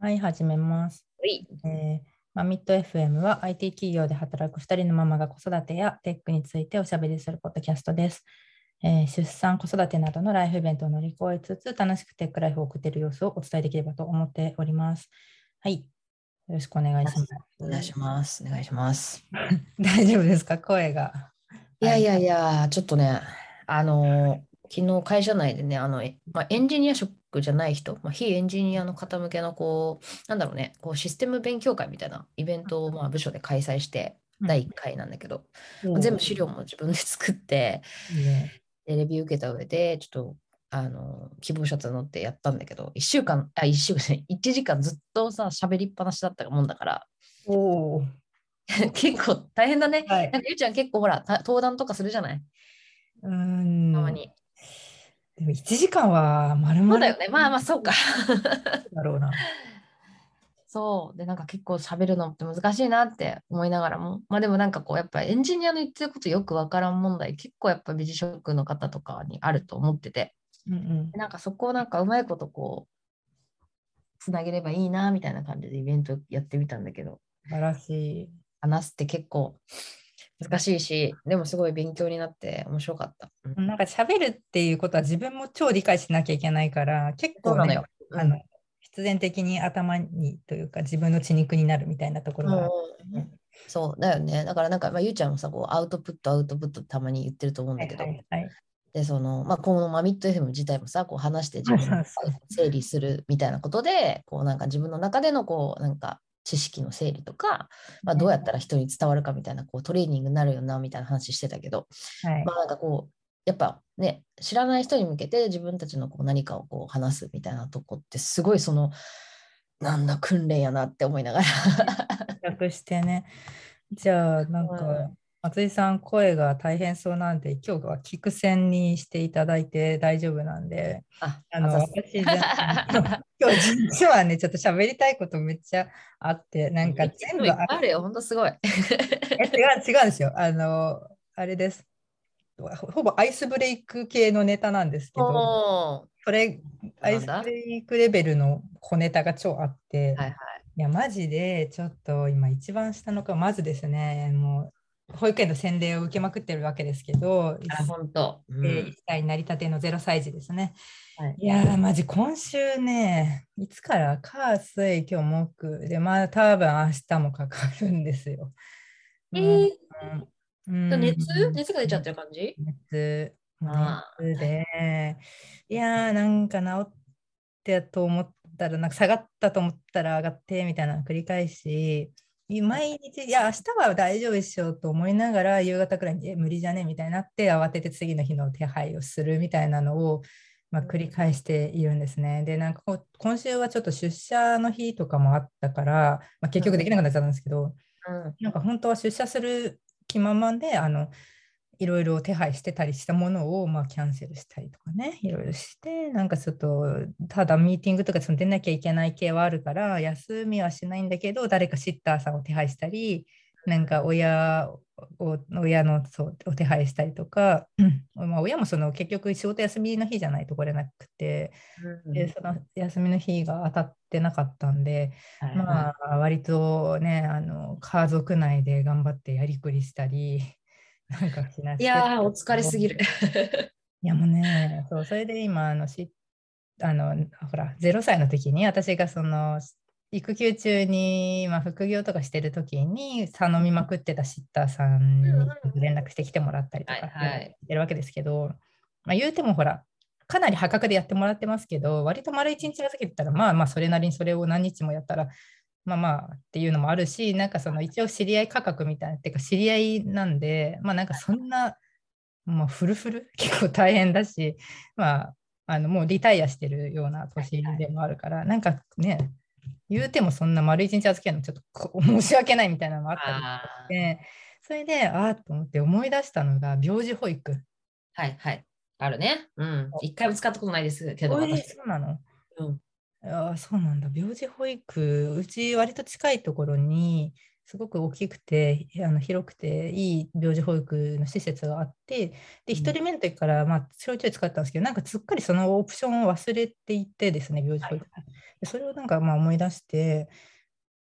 はい、始めます。はい。えーマミット FM は IT 企業で働く2人のママが子育てやテックについておしゃべりするポッドキャストです。えー出産、子育てなどのライフイベントを乗り越えつつ、楽しくテックライフを送っている様子をお伝えできればと思っております。はい。よろしくお願いします。お願いします。お願いします。大丈夫ですか？声が。いやいやいや、ちょっとね、あの、昨日会社内でね、あの、えまあ、エンジニア職じゃない人、まあ、非エンジニアの方向けの、こう、なんだろうね、こうシステム勉強会みたいなイベントを、まあ、部署で開催して、第1回なんだけど、うん。全部資料も自分で作って、いいね。でレビュー受けた上で、ちょっと、あの、希望者募ってやったんだけど、1週間、あ、1週間じゃない、1時間ずっとさ、喋りっぱなしだったもんだから、おー。結構大変だね。はい。なんかゆうちゃん結構ほら、た登壇とかするじゃない？うーん。たまに。でも1時間は丸々そうだよね。まあまあ、そうか。だろうな。そう。で、なんか結構喋るのって難しいなって思いながらも。まあでもなんかこう、やっぱエンジニアの言ってることよくわからん問題、結構やっぱビジ職の方とかにあると思ってて。うんうんなんかそこをなんかうまいことこう、つなげればいいな、みたいな感じでイベントやってみたんだけど、素晴らしい。話すって結構難しいし、でもすごい勉強になって面白かった。うんなんか喋るっていうことは自分も超理解しなきゃいけないから、結構、ねのよ。あの必然的に頭にというか自分の血肉になるみたいなところがある。うんそうだよね。だからなんか、まあ、ゆうちゃんもさ、こうアウトプット、アウトプットたまに言ってると思うんはいだけど、はいはいで、その、まあ、このマミット FM 自体もさ、こう話して自分の そうそう整理するみたいなことで、こうなんか自分の中でのこう、なんか知識の整理とか、まあ、どうやったら人に伝わるかみたいな、こうトレーニングになるよな、みたいな話してたけど、はいまあなんかこう、やっぱね、知らない人に向けて自分たちのこう何かをこう話すみたいなとこって、すごいその、なんだ、訓練やなって思いながら。略してね。じゃあ、なんか、うん松井さん、声が大変そうなんで、今日は聞く線にしていただいて大丈夫なんで、私 今日実はね、ちょっと喋りたいことめっちゃあって、なんか全部あるよ、ほんとすごい。え違う違うんですよ。あの、あれです。ほほぼアイスブレイク系のネタなんですけど、おーそれ、アイスブレイクレベルの小ネタが超あって、はいはい。いや、マジでちょっと今一番下の子、まずですね、もう保育園の洗礼を受けまくってるわけですけど、あ、ほんと。うん。えー1歳になりたての0歳児ですね。はい。いやー、マジ今週ね、いつから火、水、今日木で、まあ多分明日もかかるんですよ。えー。うん熱？熱が出ちゃってる感じ？熱、熱で、いやー、なんか治ってと思ったら、なんか下がったと思ったら上がってみたいな繰り返し、毎日、いや、明日は大丈夫でしょうと思いながら、夕方くらいに、え、無理じゃね？みたいになって、慌てて次の日の手配をするみたいなのを、まあ、繰り返しているんですね。で、なんか今週はちょっと出社の日とかもあったから、まあ、結局できなくなっちゃったんですけど、うん。なんか本当は出社する気満々で、あの、いろいろ手配してたりしたものを、まあ、キャンセルしたりとかね、いろいろして、なんかちょっと、ただミーティングとかその出なきゃいけない系はあるから、休みはしないんだけど、誰かシッターさんを手配したり、なんか親を、親のそうお手配したりとか、う んまあ、親もその結局仕事休みの日じゃないと来れなくて、でその休みの日が当たってなかったんで、はい。まあ、割とね、あの、家族内で頑張ってやりくりしたり、なんかしなしていやー、お疲れすぎる。いやもうね、そう、それで今、あの、しあの、ほら、0歳の時に、私がその、育休中に、まあ、副業とかしてる時に、頼みまくってたシッターさんに連絡してきてもらったりとかしてるわけですけど、まあ、言うてもほら、かなり破格でやってもらってますけど、割と丸一日預けてたら、まあまあ、それなりにそれを何日もやったら、まあまあっていうのもあるし、なんかその一応知り合い価格みたいな、っていうか知り合いなんで、まあなんかそんな、まあフルフル？結構大変だし、まあ、あのもうリタイアしてるような年でもあるから、なんかね、言うてもそんな丸一日預けるのちょっとこ申し訳ないみたいなのもあったりして、それで、ああと思って思い出したのが、病児保育。はいはい。あるね。うん。一回も使ったことないですけど。そうなの？うん。ああ、そうなんだ。病児保育、うち割と近いところに、すごく大きくてあの広くていい病児保育の施設があってで1人目の時からまあちょいちょい使ったんですけどなんかすっかりそのオプションを忘れていてですね病児保育、はい、でそれをなんかまあ思い出して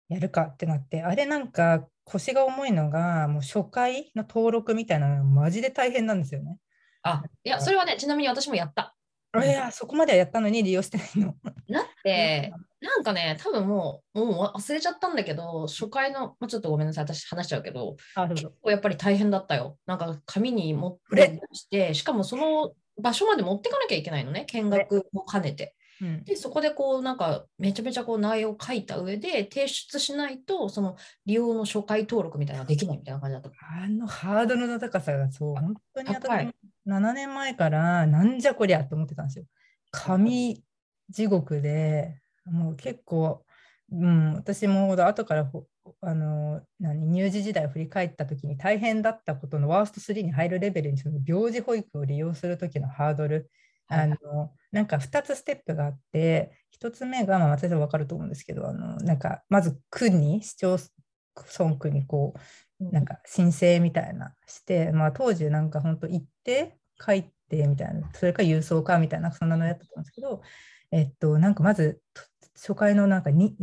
やるかってなってあれなんか腰が重いのがもう初回の登録みたいなのマジで大変なんですよね。あいやそれはねちなみに私もやった。いやそこまではやったのに利用してないの。だってなんかね多分もうもう忘れちゃったんだけど初回の、まあ、ちょっとごめんなさい。私話しちゃうけど結構やっぱり大変だったよ。なんか紙に持ってしてしかもその場所まで持ってかなきゃいけないのね。見学も兼ねて。うん、でそこでこうなんかめちゃめちゃこう内容を書いた上で提出しないとその利用の初回登録みたいなのができないみたいな感じだった。あのハードルの高さがそう本当に私7年前からなんじゃこりゃと思ってたんですよ。紙地獄でもう結構、うん、私も後からあの何乳児時代を振り返った時に大変だったことのワースト3に入るレベルにその病児保育を利用する時のハードル。あのなんか2つステップがあって1つ目が、まあ、私は分かると思うんですけどあのなんかまず区に市町村区にこうなんか申請みたいなして、まあ、当時なんか本当行って書いてみたいなそれか郵送かみたいなそんなのやったと思うんですけどえっとなんかまず初回のなんか認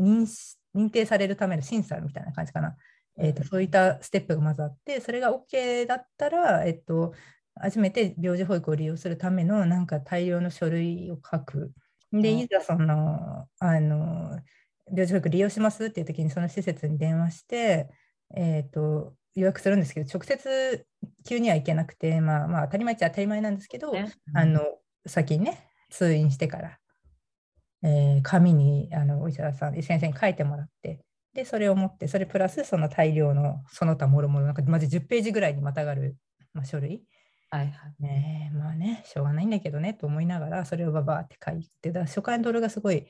認定されるための審査みたいな感じかな。えーと、そういったステップがまずあって、それが OK だったら、えっと、初めて病児保育を利用するためのなんか大量の書類を書く。で、いざその、あの、病児保育利用しますっていう時にその施設に電話して、えっ、ー、と、予約するんですけど、直接急には行けなくて、まあまあ当たり前っちゃ当たり前なんですけど、ねうん、あの、先にね、通院してから、えー、紙にあのお医者さん、先生に書いてもらって、で、それを持って、それプラスその大量のその他もろもろ、なんかまず10ページぐらいにまたがる、まあ、書類はいはい。ねまあね、しょうがないんだけどねと思いながら、それをババーって書いて、だ初回のドルがすごい、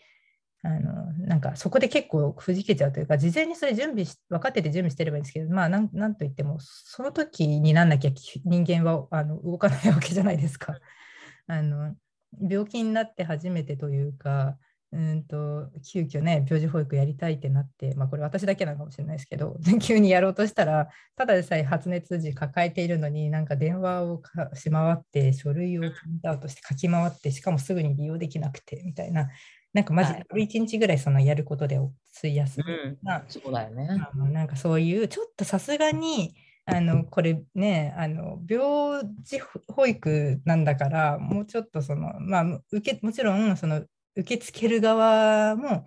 あのなんかそこで結構くじけちゃうというか、事前にそれ準備し、分かってて準備してればいいんですけど、まあなんなんといっても、その時になんなきゃ人間はあの動かないわけじゃないですか。あの病気になって初めてというか、うんと急遽ね病児保育やりたいってなって、まあ、これ私だけなのかもしれないですけど 急にやろうとしたらただでさえ発熱時抱えているのになんか電話をし回って書類をプリントアウトして書き回ってしかもすぐに利用できなくてみたいななんかマジで1日ぐらいそのやることで費やすな、うん、そうだよね。なんかそういうちょっとさすがにあのこれねあの病児保育なんだからもうちょっとそのまあ受けもちろんその受け付ける側も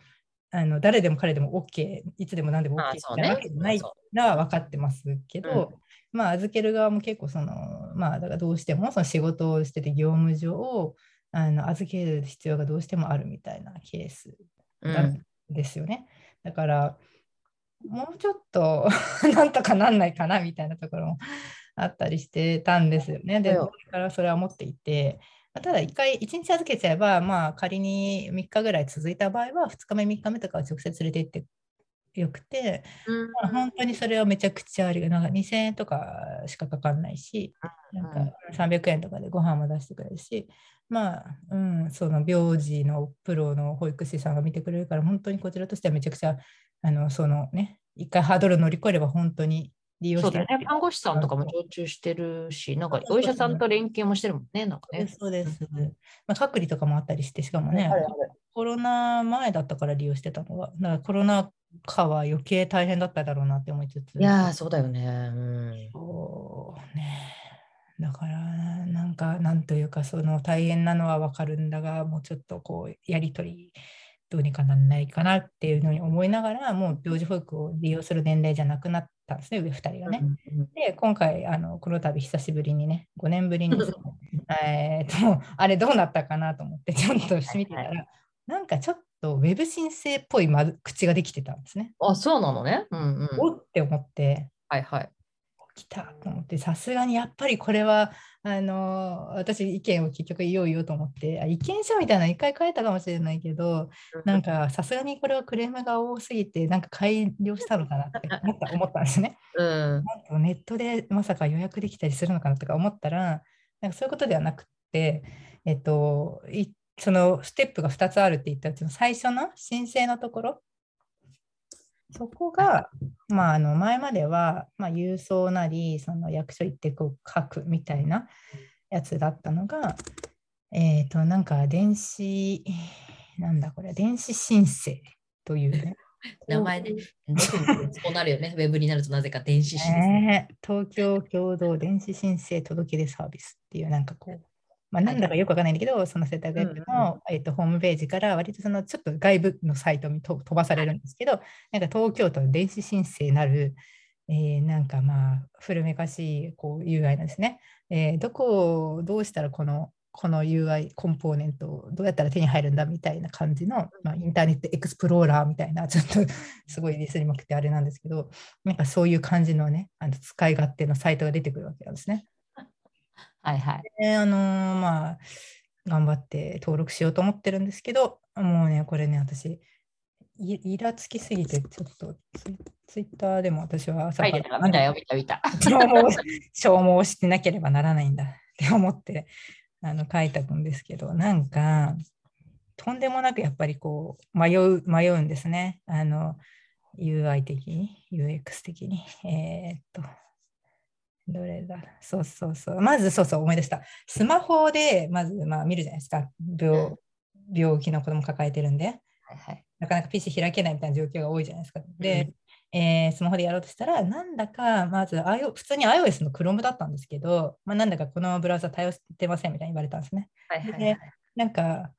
あの誰でも彼でも OK いつでも何でも OK じゃわけないら分かってますけど、うん、まあ預ける側も結構そのまあだからどうしてもその仕事をしてて業務上あの預ける必要がどうしてもあるみたいなケースなんですよね。うん、だからもうちょっと なんとかなんないかなみたいなところもあったりしてたんですよね。で、それからそれは思っていて、ただ1回、1日預けちゃえば、まあ、仮に3日ぐらい続いた場合は、2日目、3日目とかは直接連れて行ってよくて、うん、まあ、本当にそれはめちゃくちゃありがなんか2000円とかしかかかんないし、なんか300円とかでご飯も出してくれるし、まあ、うん、その病児のプロの保育士さんが見てくれるから、本当にこちらとしてはめちゃくちゃ、あのそのね、一回ハードル乗り越えれば本当に利用してる。ね。看護師さんとかも常駐してるし、なんかお医者さんと連携もしてるもんね。なんかね。そうです。まあ、隔離とかもあったりして、しかもね、コロナ前だったから利用してたのは、だからコロナ禍は余計大変だっただろうなって思いつつ。いやそうだよね。うん、そうね。だから、なんか、なんというか、その大変なのはわかるんだが、もうちょっとこう、やり取りどうにかなんないかなっていうのに思いながら、もう病児保育を利用する年齢じゃなくなったんですね、上2人がね。で、今回、あのこの度久しぶりにね、5年ぶりに、えと、あれどうなったかなと思って、ちょっとしてみてたら、なんかちょっとウェブ申請っぽい口ができてたんですね。あ、そうなのね。うんうん、おって思って、はいはい。来たと思ってさすがにやっぱりこれはあの私意見を結局言おうよと思ってあ意見書みたいなの一回書いたかもしれないけどなんかさすがにこれはクレームが多すぎてなんか改良したのかなって 思った思ったんですね。うん、なんネットでまさか予約できたりするのかなとか思ったらなんかそういうことではなくて、えっと、そのステップが2つあるって言ったうちの最初の申請のところそこが、まあ、あの前までは、まあ、郵送なりその役所行ってこう書くみたいなやつだったのが、えっ、となんか電子なんだこれ電子申請というね 名前で、そうなるよね。ウェブになるとなぜか電子申請。ね東京共同電子申請届出サービスっていうなんかこう、まあ、なんだかよくわかんないんだけど、その世田谷区の、えっとホームページから割とそのちょっと外部のサイトにと飛ばされるんですけど、なんか東京都の電子申請なる、えーなんかまあ古めかしいこう UI なんですね。えーどこをどうしたらこのこの UI コンポーネントをどうやったら手に入るんだみたいな感じの、まあ、インターネットエクスプローラーみたいなちょっとすごいディスりまくってあれなんですけどなんかそういう感じのねあの使い勝手のサイトが出てくるわけなんですね。はいはい。であのーまあ頑張って登録しようと思ってるんですけどもうねこれね私いイラつきすぎてちょっとツイツイッターでも私は朝書いてた見たよ、見た見た。消 耗消耗してなければならないんだ って思ってあの書いたんですけどなんかとんでもなくやっぱりこう迷う迷うんですねあの UI 的に UX 的にえーっとどれだ？そうそうそう。まずそうそう思い出した。スマホでまずまあ見るじゃないですか。病病気の子供抱えてるんで。はいはい。なかなか PC 開けないみたいな状況が多いじゃないですか。で、えースマホでやろうとしたら、なんだか、まず iO 普通に iOS の Chrome だったんですけど、まあ、なんだかこのブラウザ対応してませんみたいに言われたんですね。はいはいはい。で、なんか、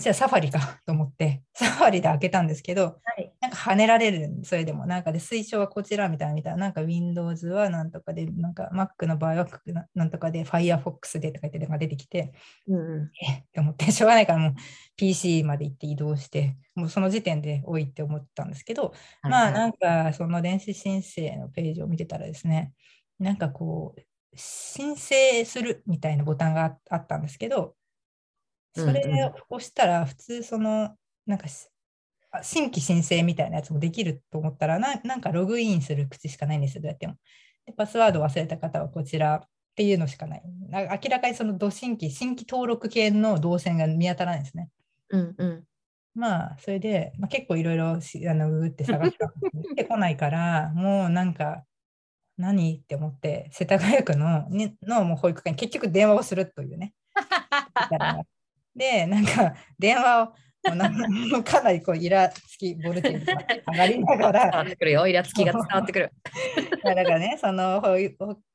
じゃあサファリか と思って、サファリで開けたんですけど、はい。なんか跳ねられるんそれでも、なんかで推奨はこちらみたいな、みたいな、なんか Windows はなんとかで、なんか Mac の場合はななんとかで Firefox でとか言ってなんか出てきて、うんうん。えって思って、しょうがないからもう PC まで行って移動して、もうその時点で多いって思ったんですけど、まあなんかその電子申請のページを見てたらですね、なんかこう、申請するみたいなボタンがああったんですけど、それを押したら普通その、なんか新規申請みたいなやつもできると思ったらな、なんかログインする口しかないんですよ、どうやっても。でパスワードを忘れた方はこちらっていうのしかない。な明らかにそのど新規、新規登録系の動線が見当たらないですね。うんうん。まあ、それで、まあ、結構いろいろしあのググって探したんですけど出てこないから、もうなんか、何って思って、世田谷区のにのもう保育園に結局電話をするというね。で、なんか電話をかかなりこうイラつきボルテージが上がりなが伝わらっ、てくるよ。イラつきが伝わってくる。だからね、その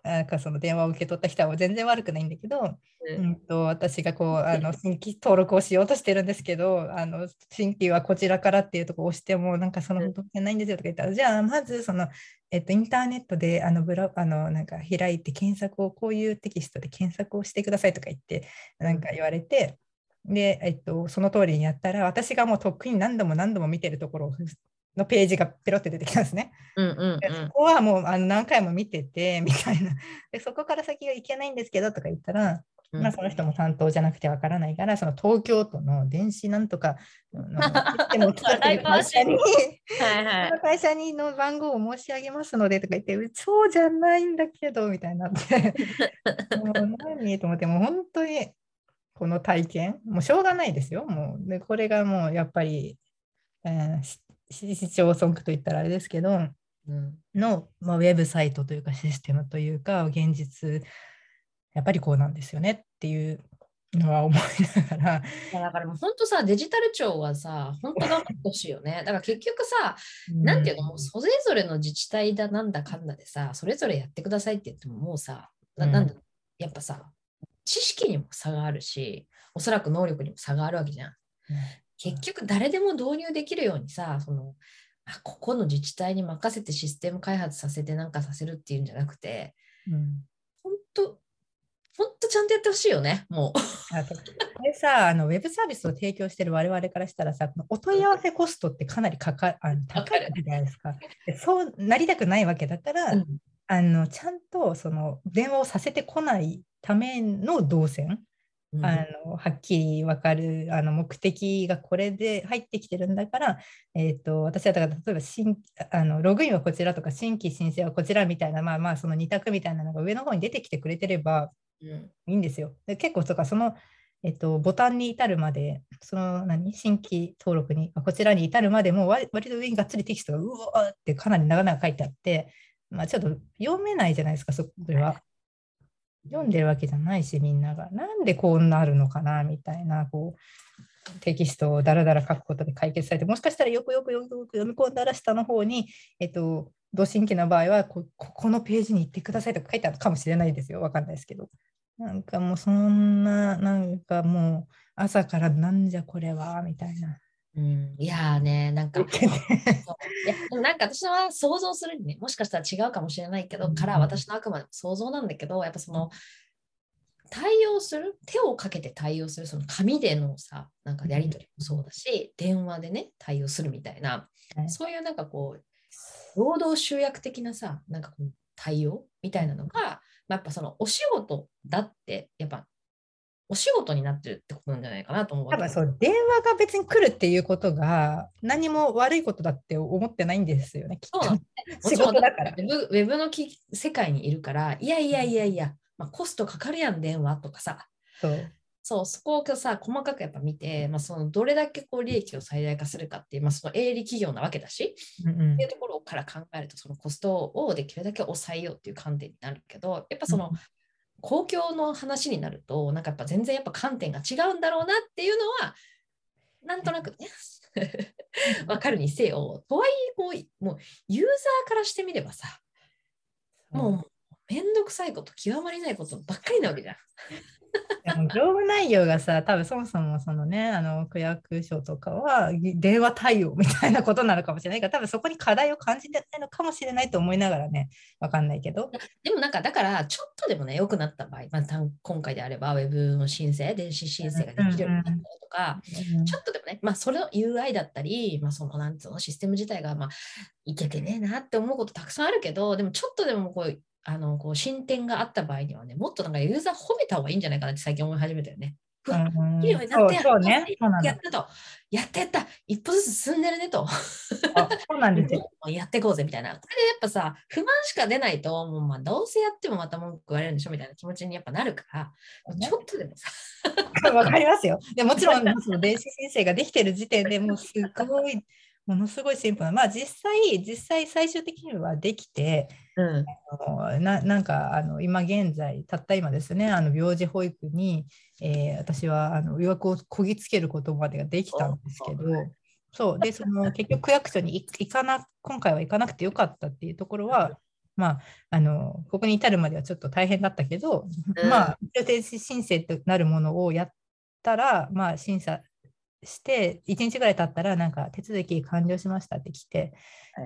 なんかその電話を受け取った人は全然悪くないんだけど、ううんん、と私がこうあの新規登録をしようとしてるんですけどあの新規はこちらからっていうところを押してもなんかそのうん動線ないんですよとか言ったら、じゃあまずその、えっと、インターネットであのブラあのなんか開いて検索をこういうテキストで検索をしてくださいとか言ってなんか言われてで、えっと、その通りにやったら私がもうとっくに何度も何度も見てるところのページがペロって出てきたんですね。うんうんでそこはもうあの何回も見てて みたいな。でそこから先がいけないんですけどとか言ったら、うん。まあ、その人も担当じゃなくてわからないからその東京都の電子なんとかの システムを作ってる会社にはいはい。その会社にの番号を申し上げますのでとか言ってそうじゃないんだけどみたいになって。もう何？と思ってもう本当にこの体験もうしょうがないですよもうでこれがもうやっぱり、えー市町村区といったらあれですけどうんの、まあ、ウェブサイトというかシステムというか現実やっぱりこうなんですよねっていうのは思いながら、だからもう本当さ、デジタル庁はさ、本当頑張ってほしいよね。だから結局さ、なんていうの、もうそれぞれの自治体だなんだかんだでさ、それぞれやってくださいって言ってももうさ、なうんなんやっぱさ、知識にも差があるし、おそらく能力にも差があるわけじゃん。結局誰でも導入できるようにさ、そのあここの自治体に任せてシステム開発させてなんかさせるっていうんじゃなくて、うん本当本当ちゃんとやってほしいよね、もう。これさあの、ウェブサービスを提供している我々からしたらさ、お問い合わせコストってかなりかかあの高いじゃないですか。でそうなりたくないわけだから、うんあのちゃんとその電話をさせてこないための動線、うんあのはっきり分かるあの目的がこれで入ってきてるんだから、えー、と私はだから例えば新あのログインはこちらとか新規申請はこちらみたいなまあまあその2択みたいなのが上の方に出てきてくれてればうんいいんですよ。で結構とかそのえっと、ボタンに至るまで、その何新規登録に、こちらに至るまでも割割と上にがっつりテキストがうわーってかなり長々書いてあって、まあ、ちょっと読めないじゃないですか、それは。読んでるわけじゃないし、みんなが。なんでこうなるのかなみたいな、こう、テキストをだらだら書くことで解決されて、もしかしたらよくよくよくよく読み込んだら下の方に、えっと、同心期の場合はこ、ここのページに行ってくださいとか書いてあるかもしれないですよ。わかんないですけど。なんかもうそんな、なんかもう朝からなんじゃこれは、みたいな。うん、いやーね、なんか、いやでもなんか私は想像するにね、もしかしたら違うかもしれないけど、うんから私のあくまでも想像なんだけど、やっぱその、対応する、手をかけて対応する、その紙でのさ、なんかやり取りもそうだし、電話でね、対応するみたいな、はい。そういうなんかこう、労働集約的なさ、なんかこう対応みたいなのが、まあ、やっぱそのお仕事だって、やっぱお仕事になってるってことなんじゃないかなと思う多分そう、電話が別に来るっていうことが何も悪いことだって思ってないんですよね、きっと。仕事だからウ。ェブウェブのき世界にいるから、いやいやいやいや、まあ、コストかかるやん、電話とかさ。そう。そう、そこをさ、細かくやっぱ見て、まあ、そのどれだけこう利益を最大化するかっていう、まあ、その営利企業なわけだし、うんうんっていうところから考えると、そのコストをできるだけ抑えようっていう観点になるけど、やっぱその、うん公共の話になると、なんかやっぱ全然やっぱ観点が違うんだろうなっていうのは、なんとなくね、わかるにせよ、とはいえこう、もうユーザーからしてみればさ、もうめんどくさいこと、極まりないことばっかりなわけじゃん。でも業務内容がさ、多分そもそもそのね、あの区役所とかは電話対応みたいなことなのかもしれないから、多分そこに課題を感じてないのかもしれないと思いながらね、わかんないけど。でもなんかだからちょっとでもね良くなった場合、まあ、今回であればウェブの申請電子申請ができるようになったりとか、ちょっとでもね、まあ、それの UI だったり、まあ、そのなんつうのシステム自体がまあいけてねえなって思うことたくさんあるけどでもちょっとでもこうあのこう進展があった場合にはねもっとなんかユーザー褒めた方がいいんじゃないかなって最近思い始めたよね。うんってやそうね。そうなのやったとやってやった一歩ずつ進んでるねと。あそうなんですよ。やっていこうぜみたいな。これでやっぱさ、不満しか出ないと、もうまあどうせやってもまた文句言われるんでしょみたいな気持ちにやっぱなるから、ちょっとでもさ、わかりますよ。でもちろん、その電子申請ができてる時点でもうすごい、ものすごい進歩な。まあ実際、実際最終的にはできて、うん、あのななんかあの今現在、たった今ですね、あの病児保育に、えー私はあの予約をこぎつけることまでができたんですけど、そう。でその結局区役所に行行かな今回は行かなくてよかったっていうところは、まあ、あのここに至るまではちょっと大変だったけど、うん。まあ、電子申請となるものをやったら、まあ、審査して、1日ぐらい経ったら、なんか手続き完了しましたって来て、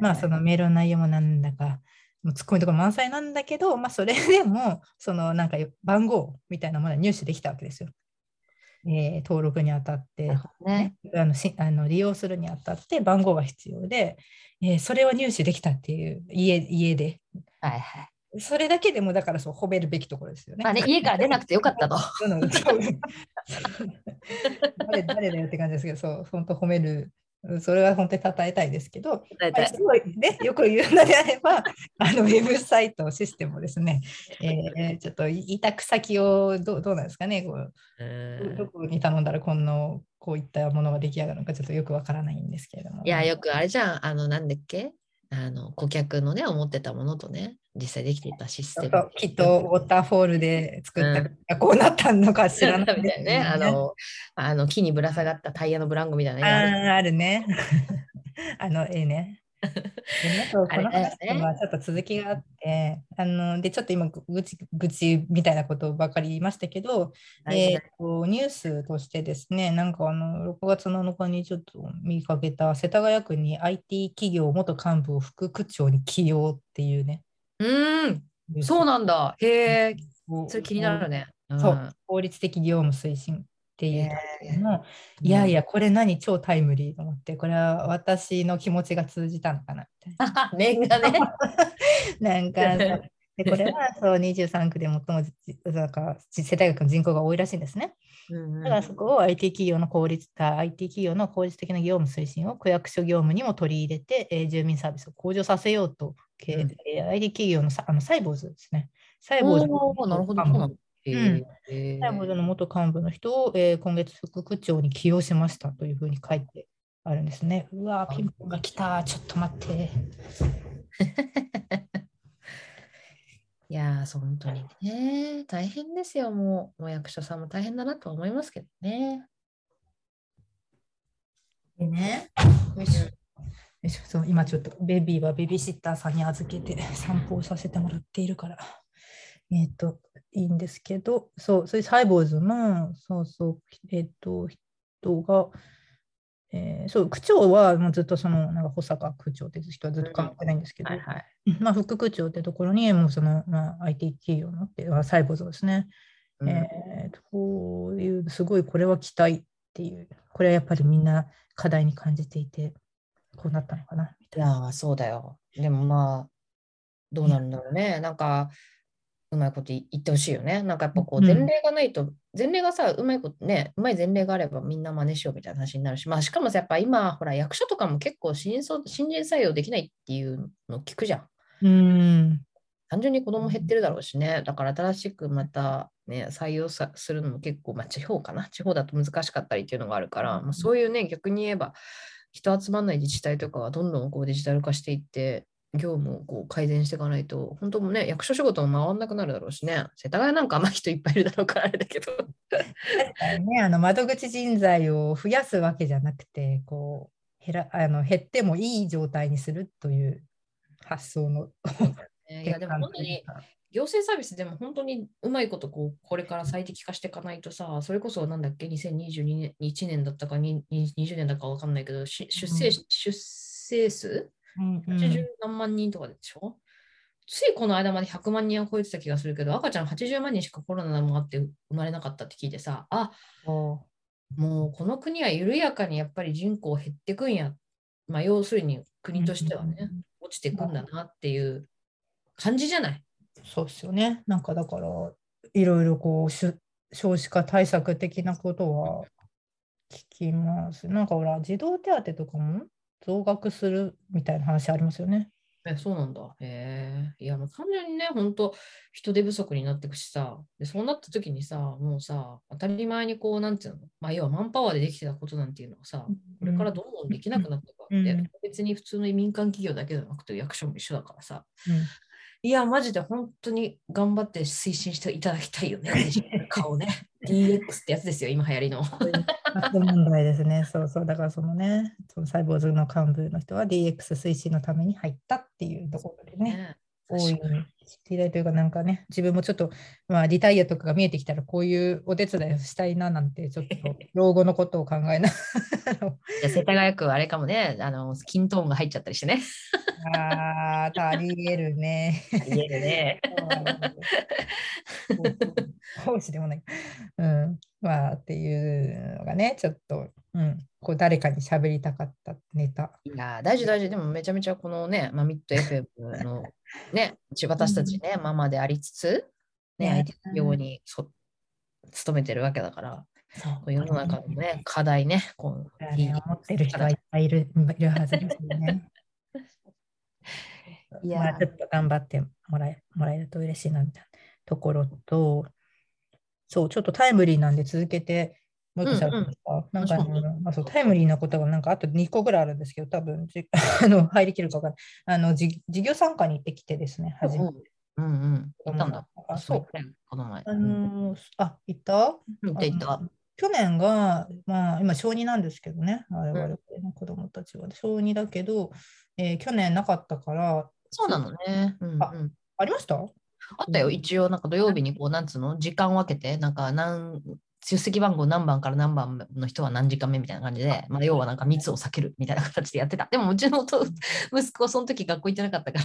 まあそのメールの内容もなんだか、もう突っ込みところ満載なんだけど、まあそれでも、そのなんか番号みたいなものは入手できたわけですよ。えー登録にあたって、ね。あのしあの利用するにあたって番号が必要で、えーそれを入手できたっていう家家で、はいはい。それだけでもだからそう褒めるべきところですよね。まあね、家から出なくてよかったと。誰誰だよって感じですけど、そう、本当褒める、うんそれは本当に称えたいですけど、すごいね、よく言うのであれば、あのウェブサイト、システムをですね、えーちょっと委託先をどうどうなんですかね、こうどこに頼んだらこんなこういったものが出来上がるのかちょっとよくわからないんですけれども。いや、よくあれじゃん、あの、なんだっけ？あの、顧客のね、思ってたものとね、実際できていたシステム。きっとウォーターフォールで作ったからこうなったのか知らないみたいなね、あの、あの木にぶら下がったタイヤのブランコみたいなね。ああるね。あの、ええね。この話にはちょっと続きがあって、あのでちょっと今ぐちぐちみたいなことばかり言いましたけど、えーとニュースとしてですね、なんかあの6月7日にちょっと見かけた世田谷区に IT 企業元幹部を副区長に起用っていうね。うーん、そうなんだ。へえ、それ気になるね。ね。そううん法律的業務推進っていうの、うんいやいや、これ何超タイムリーと思って、これは私の気持ちが通じたのかなみたいな。念がね。なんか でこれは そう23区で最もじなんか世田谷区の人口が多いらしいんですね。うんだからそこを IT 企業の効率あ IT 企業の効率的な業務推進を区役所業務にも取り入れて、えー住民サービスを向上させようと、けうんえー IT 企業のさあのサイボーズですね。サイボーズおーなるほど。そうなん。サイボーズの元幹部の人を、えー今月副区長に起用しましたというふうに書いてあるんですね。うわー、ピンポンが来た。ちょっと待って。いやー、そう本当にね、大変ですよ、もう。もう役所さんも大変だなとは思いますけどね。でね、よいしょ。よいしょそう今ちょっとベビーはベビーシッターさんに預けて散歩をさせてもらっているから、えっ、と、いいんですけど、そう、そういうサイボーズの、そうそう、えっ、と、人が、えーそう、区長はもうずっとその、なんか保坂区長って人はずっと変わってないんですけど、はいはい。まあ、副区長ってところに、もうその、まあ、IT 企業のってサイボーズですね、うんえーとこういう、すごいこれは期待っていう、これはやっぱりみんな課題に感じていて、こうなったのかな、みいたいな。やー、そうだよ。でもまあ、どうなるんだろうね。なんか、うまいこと言ってほしいよね。なんかやっぱこう、うん前例がないと、前例がさ、うまいことね、うまい前例があればみんな真似しようみたいな話になるし、まあしかもさ、やっぱ今、ほら、役所とかも結構新卒新人採用できないっていうの聞くじゃん。うーん。単純に子供減ってるだろうしね。だから新しくまたね、採用さするのも結構、まあ地方かな。地方だと難しかったりっていうのがあるから、まあ、そういうね、逆に言えば、人集まんない自治体とかはどんどんこうデジタル化していって、業務をこう改善していかないと、本当もね、役所仕事も回んなくなるだろうしね。世田谷なんかあんま人いっぱいいるだろうからあれだけど。ね、あの窓口人材を増やすわけじゃなくて、こう減らあの減ってもいい状態にするという発想の いや、でも本当に行政サービスでも本当にうまいことこうこれから最適化していかないとさ、それこそなんだっけ、2022年 ,1 年だったかに20年だかわかんないけど、し出生,、うん出生数うんうん80何万人とかでしょ、ついこの間まで100万人は超えてた気がするけど、赤ちゃん80万人しかコロナもあって生まれなかったって聞いてさ、あそもうこの国は緩やかにやっぱり人口減ってくんや。まあ要するに国としてはね、うん落ちてくんだなっていう感じじゃない？そうですよね。なんかだから、いろいろこう少子化対策的なことは聞きます。なんかほら、児童手当とかも増額するみたいな話ありますよね。え、そうなんだ。へえ。いや、もう単純にね、本当人手不足になっていくしさ、で、そうなった時にさ、もうさ、当たり前にこう、なんていうの、まあ、要はマンパワーでできてたことなんていうのはさ、これからどんどんできなくなっていくわけで、うん別に普通の民間企業だけじゃなくて役所も一緒だからさ、うんいや、マジで本当に頑張って推進していただきたいよね、デジタル化をね。DX ってやつですよ、今流行りの。問題ですね。そうそう。だからそのね、そのサイボーズの幹部の人は DX 推進のために入ったっていうところでね、ね大いに知っていたいというか、なんかね、自分もちょっと、まあ、リタイアとかが見えてきたら、こういうお手伝いをしたいななんて、ちょっと老後のことを考えな 世田谷区はあれかもね、あの、ーンが入っちゃったりしてね。ら、あーありえるね。言えるね。講師でもない。うん。まあ、っていうのがね、ちょっと、うん、こう誰かに喋りたかったネタ。いやー、大事大事。でもめちゃめちゃこのね、マミット FM のね、私たちね、ママでありつつ、ね、ね。IT 企業にそ勤めてるわけだから、そう。世の中のね、課題ね、こう思ってる人はいっぱいいるいるはずですよね。いやー。まあ、ちょっと頑張ってもらえもらえると嬉しいなみたいなところと、そう、ちょっとタイムリーなんで続けて、もう一個喋っていいですか、なんかあの、まあ、そうタイムリーなことがなんかあと2個ぐらいあるんですけど、多分じあの入りきるか分かんない。あのじ事業参加に行ってきてですね、初めて。うんうん。行ったんだ。あそう。この前。あのーあ、行った？うん行った行った去年が、まあ、今、小2なんですけどね、我々の子供たちは。小2だけど、えー去年なかったから、そうなのね。うんうんあありました？あったよ、一応、なんか土曜日にこう、なんつうの、時間を分けて、なんか何、出席番号何番から何番の人は何時間目みたいな感じで、まあ、要はなんか密を避けるみたいな形でやってた。でも、うちの弟 息子、その時学校行ってなかったか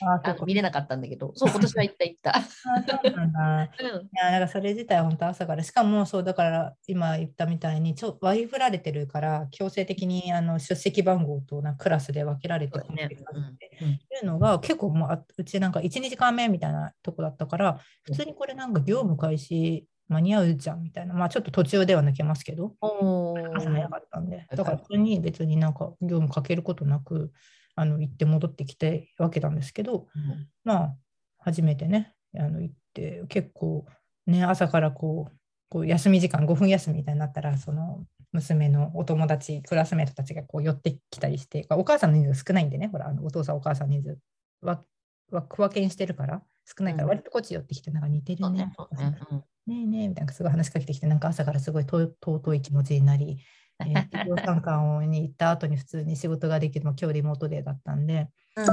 ら、あ見れなかったんだけど、そう、今年は行った行った。あそうなんだ。いや、なんかそれ自体本当朝から、しかもそうだから今言ったみたいにちょ割り振られてるから強制的にあの出席番号となクラスで分けられてそうだねこのっていうのが結構もうあうちなんか1、2時間目みたいなとこだったから普通にこれなんか業務開始間に合うじゃんみたいな。まあちょっと途中では抜けますけど。お朝早かったんで。だから普通に別になんか業務かけることなくあの行って戻ってきてわけなんですけど。まあ、初めてね、あの行って、結構、ね、朝からこう、こう休み時間5分休みみたいになったら、その娘のお友達、クラスメートたちがこう寄ってきたりして、お母さんの人数少ないんでね、ほら、あのお父さん、お母さん人数はは区分けにしてるから少ないから、割とこっち寄ってきて、なんか似てるね。ねえねえみたいなすごい話しかけてきて、なんか朝からすごい尊い気持ちになり、えー、企業参観に行った後に普通に仕事ができる、まあ、今日リモートデーだったんで、うんうん、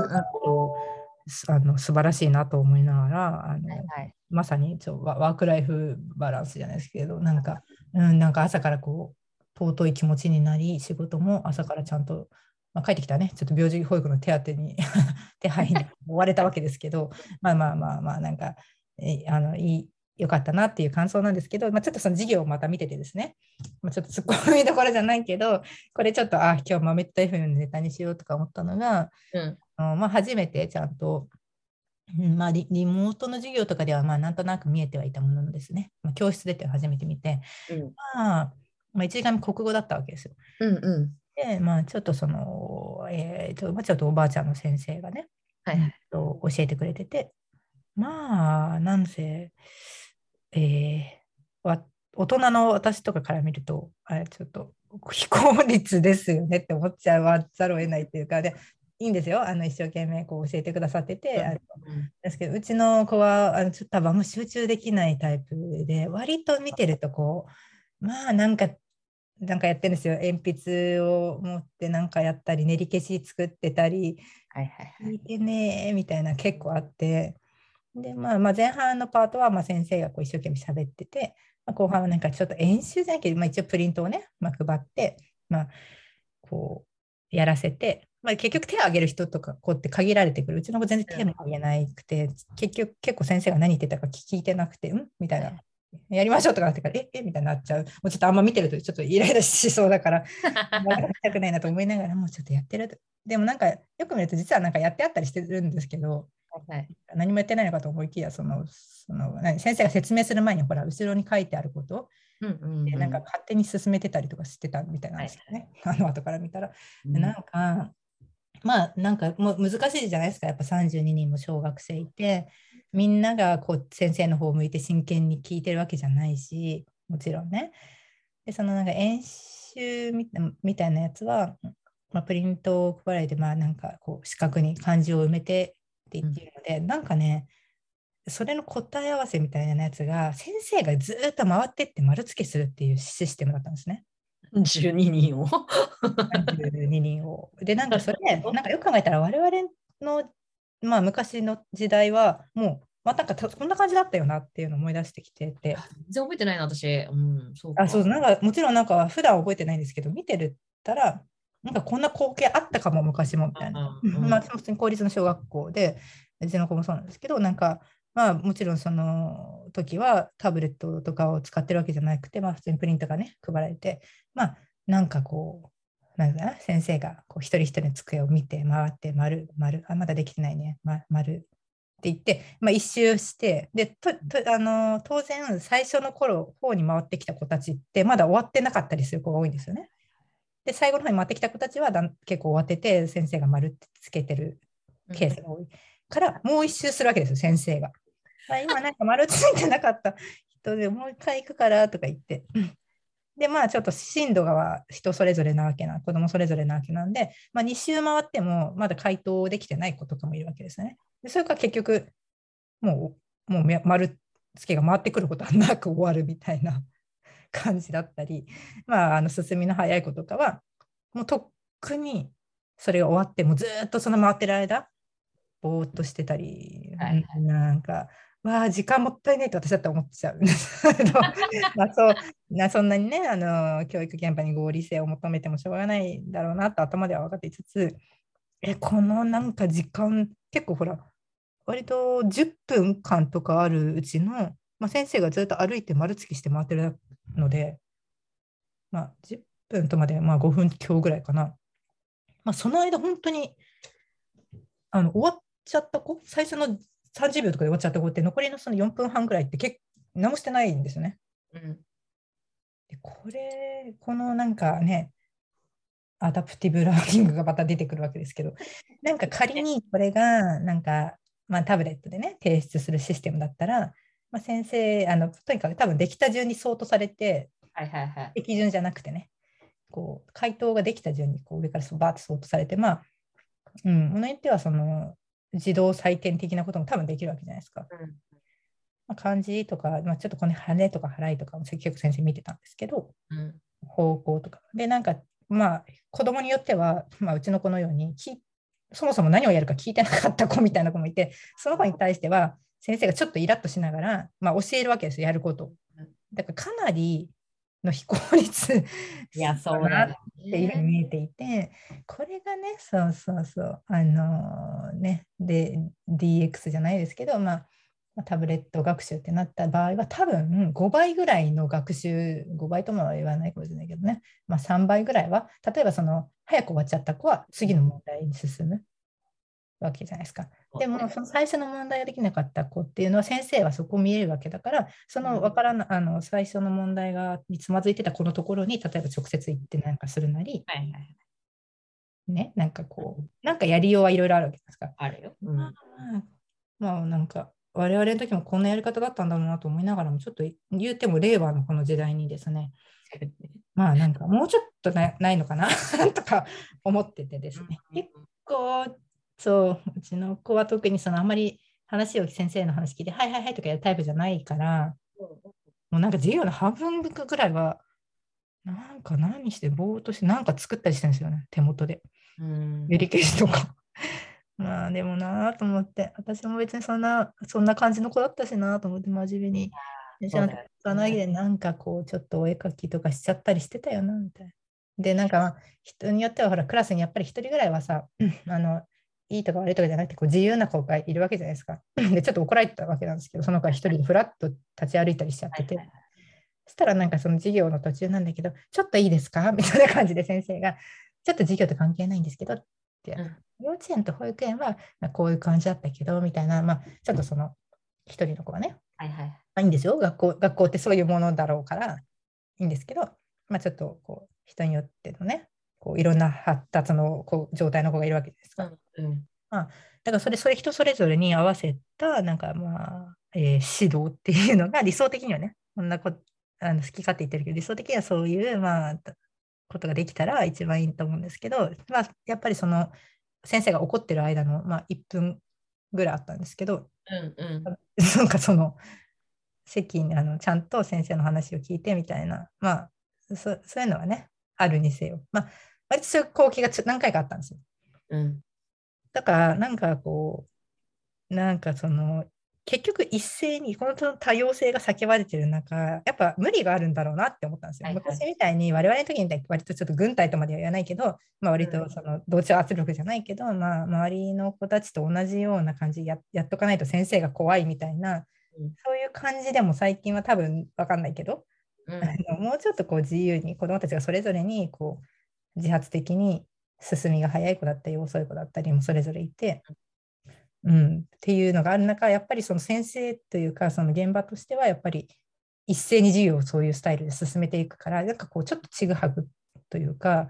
あの素晴らしいなと思いながら、あの、はいはい、まさにちょワークライフバランスじゃないですけど、なんか、うん、なんか朝からこう、尊い気持ちになり、仕事も朝からちゃんと、まあ、帰ってきたね、ちょっと病児保育の手当に 手配に追われたわけですけど、まあまあまあまあ、なんか、えあのいい良かったなっていう感想なんですけど、まあ、ちょっとその授業をまた見ててですね、まあ、ちょっと突っ込みどころじゃないけど、これちょっと、あ、今日豆った F のネタにしようとか思ったのが、うん、まあ、初めてちゃんと、うんまあリ、リモートの授業とかではまあなんとなく見えてはいたもののですね、まあ、教室でって初めて見て、うん、まあ、まあ、一時間国語だったわけですよ。うんうん、で、まあ、ちょっとその、えーとまあ、ちょっとおばあちゃんの先生がね、はい、と教えてくれてて、まあ、なんせ、えー、大人の私とかから見ると、あれちょっと非効率ですよねって思っちゃわざるを得ないっていうか、でいいんですよ、あの一生懸命こう教えてくださってて、うん、ですけど、うちの子はあのちょっと多分あんま集中できないタイプで、割と見てるとこう、まあなんか、なんかやってるんですよ。鉛筆を持ってなんかやったり、練り消し作ってたり、はいはいはい、いてねみたいな結構あって、で、まあ、まあ前半のパートはまあ先生がこう一生懸命喋ってて、まあ、後半はなんかちょっと演習じゃないけど、まあ、一応プリントをね、まあ、配って、まあ、こうやらせて、まあ、結局手を挙げる人とかこうって限られてくる。うちの子全然手も挙げなくて結局結構先生が何言ってたか聞いてなくてん？みたいなやりましょうとかなってからええみたいになっちゃう。もうちょっとあんま見てるとちょっとイライラしそうだからやりたくないなと思いながらもうちょっとやってるでもなんかよく見ると実はなんかやってあったりしてるんですけどはい、何もやってないのかと思いきやそのその何先生が説明する前にほら後ろに書いてあること、うんうんうん、でなんか勝手に進めてたりとかしてたみたいなんですよね、はい、あの後から見たら。うん、なんかまあなんかもう難しいじゃないですか。やっぱ32人も小学生いてみんながこう先生の方を向いて真剣に聞いてるわけじゃないしもちろんね。でそのなんか演習みたいなやつは、まあ、プリントを配られてまあなんかこう四角に漢字を埋めてって言ってるので、うん、なんかねそれの答え合わせみたいなやつが先生がずっと回ってって丸付けするっていうシステムだったんですね。12人を ?12 人を。で、なんかそれ、なんかよく考えたら我々の、まあ、昔の時代はもうまあ、なんかこんな感じだったよなっていうのを思い出してきてて。全然覚えてないな、私。うん、そうあそうなんかもちろんなんか普段覚えてないんですけど、見てるったら、なんかこんな光景あったかも昔もみたいな。うん、まあ、普通に公立の小学校で、うちの子もそうなんですけど、なんか、まあもちろんその時はタブレットとかを使ってるわけじゃなくて、まあ普通にプリントがね、配られて、まあなんかこう、なんだ先生がこう一人一人の机を見て回って丸丸あまだできてないね、ま、丸って言って、まあ、一周してでととあの当然最初の頃方に回ってきた子たちってまだ終わってなかったりする子が多いんですよね。で、最後の方に回ってきた子たちはだん結構終わってて、先生が丸ってつけてるケースが多い。から、もう一周するわけですよ、先生が。まあ、今なんか丸ついてなかった人でもう一回行くからとか言って。で、まあちょっと進度が人それぞれなわけな、子供それぞれなわけなんで、まあ2周回ってもまだ回答できてない子とかもいるわけですね。でそれから結局、もう、もう丸つけが回ってくることはなく終わるみたいな 感じだったり、まあ、あの進みの早い子とかはもうとっくにそれが終わってもずっとその回ってる間ぼーっとしてたり、はい、なんかわあ時間もったいないと私だって思っちゃう まあそうなそんなにねあの教育現場に合理性を求めてもしょうがないだろうなと頭では分かっていつつえこのなんか時間結構ほら割と10分間とかあるうちの、まあ、先生がずっと歩いて丸付きして回ってるので、まあ、10分とまでまあ5分強ぐらいかな。まあ、その間、本当にあの終わっちゃった子、最初の30秒とかで終わっちゃった子って、残りのその4分半ぐらいって結何もしてないんですよね。うん、でこれ、このなんかね、アダプティブラーニングがまた出てくるわけですけど、なんか仮にこれがなんか、まあ、タブレットでね、提出するシステムだったら、まあ、先生あのとにかく多分できた順にソートされてはいはいはい。席順じゃなくてねこう回答ができた順にこう上からバーッとソートされてまあうんものによってはその自動採点的なことも多分できるわけじゃないですか。うんまあ、漢字とか、まあ、ちょっとこのはねとか払いとかも結局先生見てたんですけどうん方向とかでなんかまあ子供によっては、まあ、うちの子のようにきそもそも何をやるか聞いてなかった子みたいな子もいてその子に対しては先生がちょっとイラッとしながら、まあ、教えるわけですよやること。だからかなりの非効率いや、そうだっていうふうに見えていて、これがね、そうそうそう、あのね、で、DX じゃないですけど、まあ、まあタブレット学習ってなった場合は、多分5倍ぐらいの学習、5倍ともは言わないかもしれないけどね、まあ、3倍ぐらいは、例えばその、早く終わっちゃった子は次の問題に進むわけじゃないですか。でも、その最初の問題ができなかった子っていうのは、先生はそこを見えるわけだから、そのわからなあの最初の問題がにつまずいてた子のところに、例えば直接行ってなんかするなり、はいはい。ね、なんかこう、なんかやりようはいろいろあるわけですか。あるよ。うんまあまあなんか、我々の時もこんなやり方だったんだろうなと思いながらも、ちょっと言うても令和のこの時代にですね、まあなんかもうちょっとなないのかな とか思っててですね。結構、そう、うちの子は特にそのあんまり話を先生の話聞いて、はいはいはいとかやるタイプじゃないから、もうなんか授業の半分ぐらいは、なんか何してぼーっとして、なんか作ったりしてるんですよね、手元で。うん練り消しとか。まあでもなぁと思って、私も別にそんな、そんな感じの子だったしなぁと思って、真面目に。先生の使わないで、なんかこう、ちょっとお絵描きとかしちゃったりしてたよな、みたいな。で、なんかまあ人によっては、ほら、クラスにやっぱり一人ぐらいはさ、あの、いいとか悪いとかじゃなくて、こう自由な子がいるわけじゃないですか。で、ちょっと怒られてたわけなんですけど、その子は一人でふらっと立ち歩いたりしちゃってて。そしたらなんかその授業の途中なんだけど、ちょっといいですか？みたいな感じで先生が、ちょっと授業と関係ないんですけどって、うん幼稚園と保育園はまあこういう感じだったけど、みたいな、まあ、ちょっとその一人の子はね、はいはい。まあ、いいんですよ学校、学校ってそういうものだろうからいいんですけど、まあ、ちょっとこう人によってのね、こういろんな発達のこう状態の子がいるわけですから。うんだからそれ、それ人それぞれに合わせた、なんかまあ、えー指導っていうのが理想的にはね、こんなこあの好き勝手言ってるけど、理想的にはそういう、まあ、ことができたら一番いいと思うんですけど、まあ、やっぱりその先生が怒ってる間の、まあ、1分ぐらいあったんですけど、うんうん なんかその席にあのちゃんと先生の話を聞いてみたいな、まあ、そそういうのはね、あるにせよ。まあ、割とそういう光景が何回かあったんですよ。うん。だから、なんかこう、なんかその、結局一斉にこの多様性が叫ばれてる中、やっぱ無理があるんだろうなって思ったんですよ。はいはい。昔みたいに我々の時に割とちょっと軍隊とまでは言わないけど、まあ、割とその同調圧力じゃないけど、まあ、周りの子たちと同じような感じでややっとかないと先生が怖いみたいな、うん。そういう感じでも最近は多分わかんないけど、うん。もうちょっとこう自由に子どもたちがそれぞれにこう自発的に進みが早い子だったり遅い子だったりもそれぞれいて、うん、っていうのがある中やっぱりその先生というかその現場としてはやっぱり一斉に授業をそういうスタイルで進めていくからなんかこうちょっとちぐはぐというか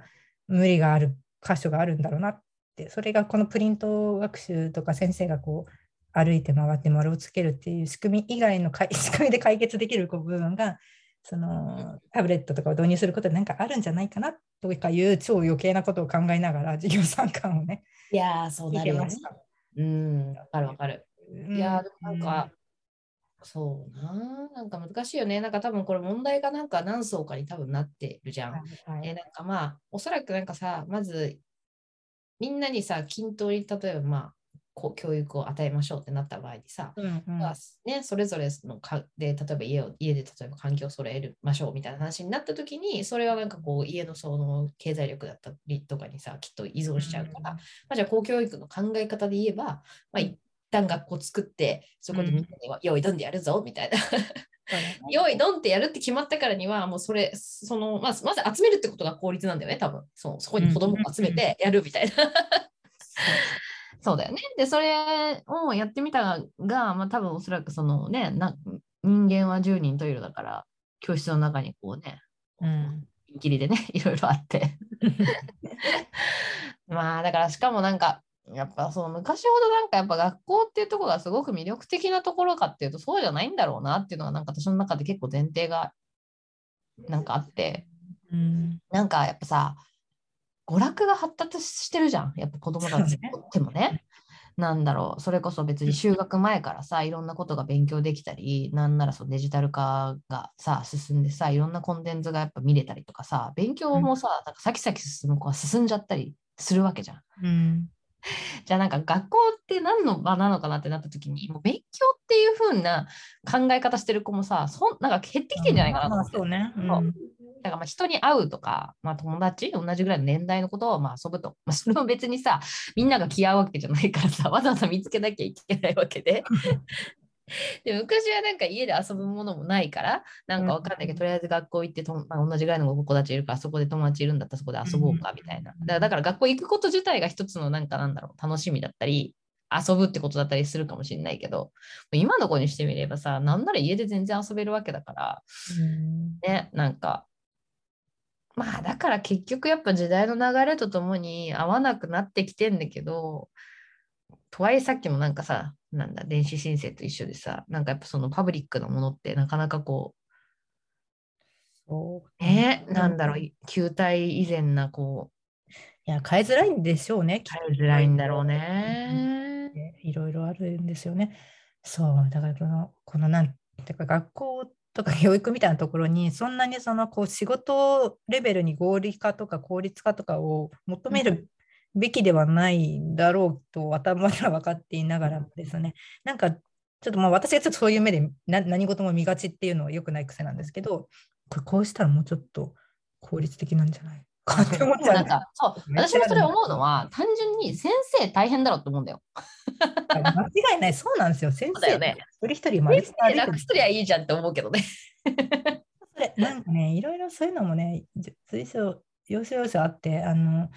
無理がある箇所があるんだろうなってそれがこのプリント学習とか先生がこう歩いて回って丸をつけるっていう仕組み以外の 仕組みで解決できる部分がそのタブレットとかを導入することで何かあるんじゃないかなとかいう超余計なことを考えながら授業参観をねいやー、そう聞ないるよねてまし。た。うん、わかるわかる。うんいやなんか、そうなー、なんか難しいよね。なんか多分これ問題がなんか何層かに多分なってるじゃん。はいえなんかまあ、おそらくなんかさ、まず、みんなにさ、均等に例えばまあ、こう教育を与えましょうってなった場合にさ、うんうん。まあね、それぞれのかで、例えば家を家で例えば環境を揃えましょうみたいな話になったときに、それはなんかこう家のその経済力だったりとかにさ、きっと依存しちゃうから、まあ、じゃあ公教育の考え方で言えば、まあ、一旦学校作って、そこでみんなには、用意どんでやるぞみたいな。用意ドンってやるって決まったからには、もうそれ、その、まず、まず集めるってことが効率なんだよね、多分。そう、そこに子供を集めてやるみたいな。そうだよね。で、それをやってみたが、まあ多分おそらくそのね、な人間は10人トイレだから、教室の中にこうね、うんピンキリでね、いろいろあって。まあだからしかもなんか、やっぱそう昔ほどなんかやっぱ学校っていうところがすごく魅力的なところかっていうとそうじゃないんだろうなっていうのがなんか私の中で結構前提がなんかあって、うんなんかやっぱさ娯楽が発達してるじゃん。やっぱ子供たちにとってもね。なんだろう。それこそ別に就学前からさいろんなことが勉強できたりなんならそうデジタル化がさ進んでさいろんなコンテンツがやっぱ見れたりとかさ勉強もさ、なんか先々進む子は進んじゃったりするわけじゃん。うん じゃあなんか学校って何の場なのかなってなった時にもう勉強っていう風な考え方してる子もさそんなんか減ってきてんじゃないかなとまあ思って。そうね。うそうんだからまあ人に会うとか、まあ、友達同じぐらいの年代のことをまあ遊ぶと、まあ、それも別にさみんなが気合うわけじゃないからさわざわざ見つけなきゃいけないわけで。で昔はなんか家で遊ぶものもないからなんかわかんないけど、とりあえず学校行ってと、まあ、同じぐらいの子たちいるからそこで友達いるんだったらそこで遊ぼうかみたいな。だからだから学校行くこと自体が一つのなんかなんだろう楽しみだったり遊ぶってことだったりするかもしれないけど今の子にしてみればさなんなら家で全然遊べるわけだから。うん。ね、なんか、まあだから結局やっぱ時代の流れとともに合わなくなってきてんだけど、とはいえさっきもなんかさ、なんだ、電子申請と一緒でさ、なんかやっぱそのパブリックなものってなかなかこそうう、ね、なんだろう、球体以前なこいや、変えづらいんでしょうね、う、変えづらいんだろうね。いろいろあるんですよね。そう、だからこの、このなんていうか、学校とか教育みたいなところに、そんなにそのこう仕事レベルに合理化とか効率化とかを求めるべきではないだろうと頭では分かっていながらもですね、なんかちょっとまあ私がちょっとそういう目でな何事も見がちっていうのは良くない癖なんですけど、これこうしたらもうちょっと効率的なんじゃないかって思っちゃうかそう。私もそれ思うのは単純に先生大変だろうと思うんだよ。間違いない、そうなんですよ。先生、ね。一人一人丸先下歩いて生楽すりゃいいじゃんって思うけどね。なんかね、いろいろそういうのもね、じ随所、要所要所あって、あの、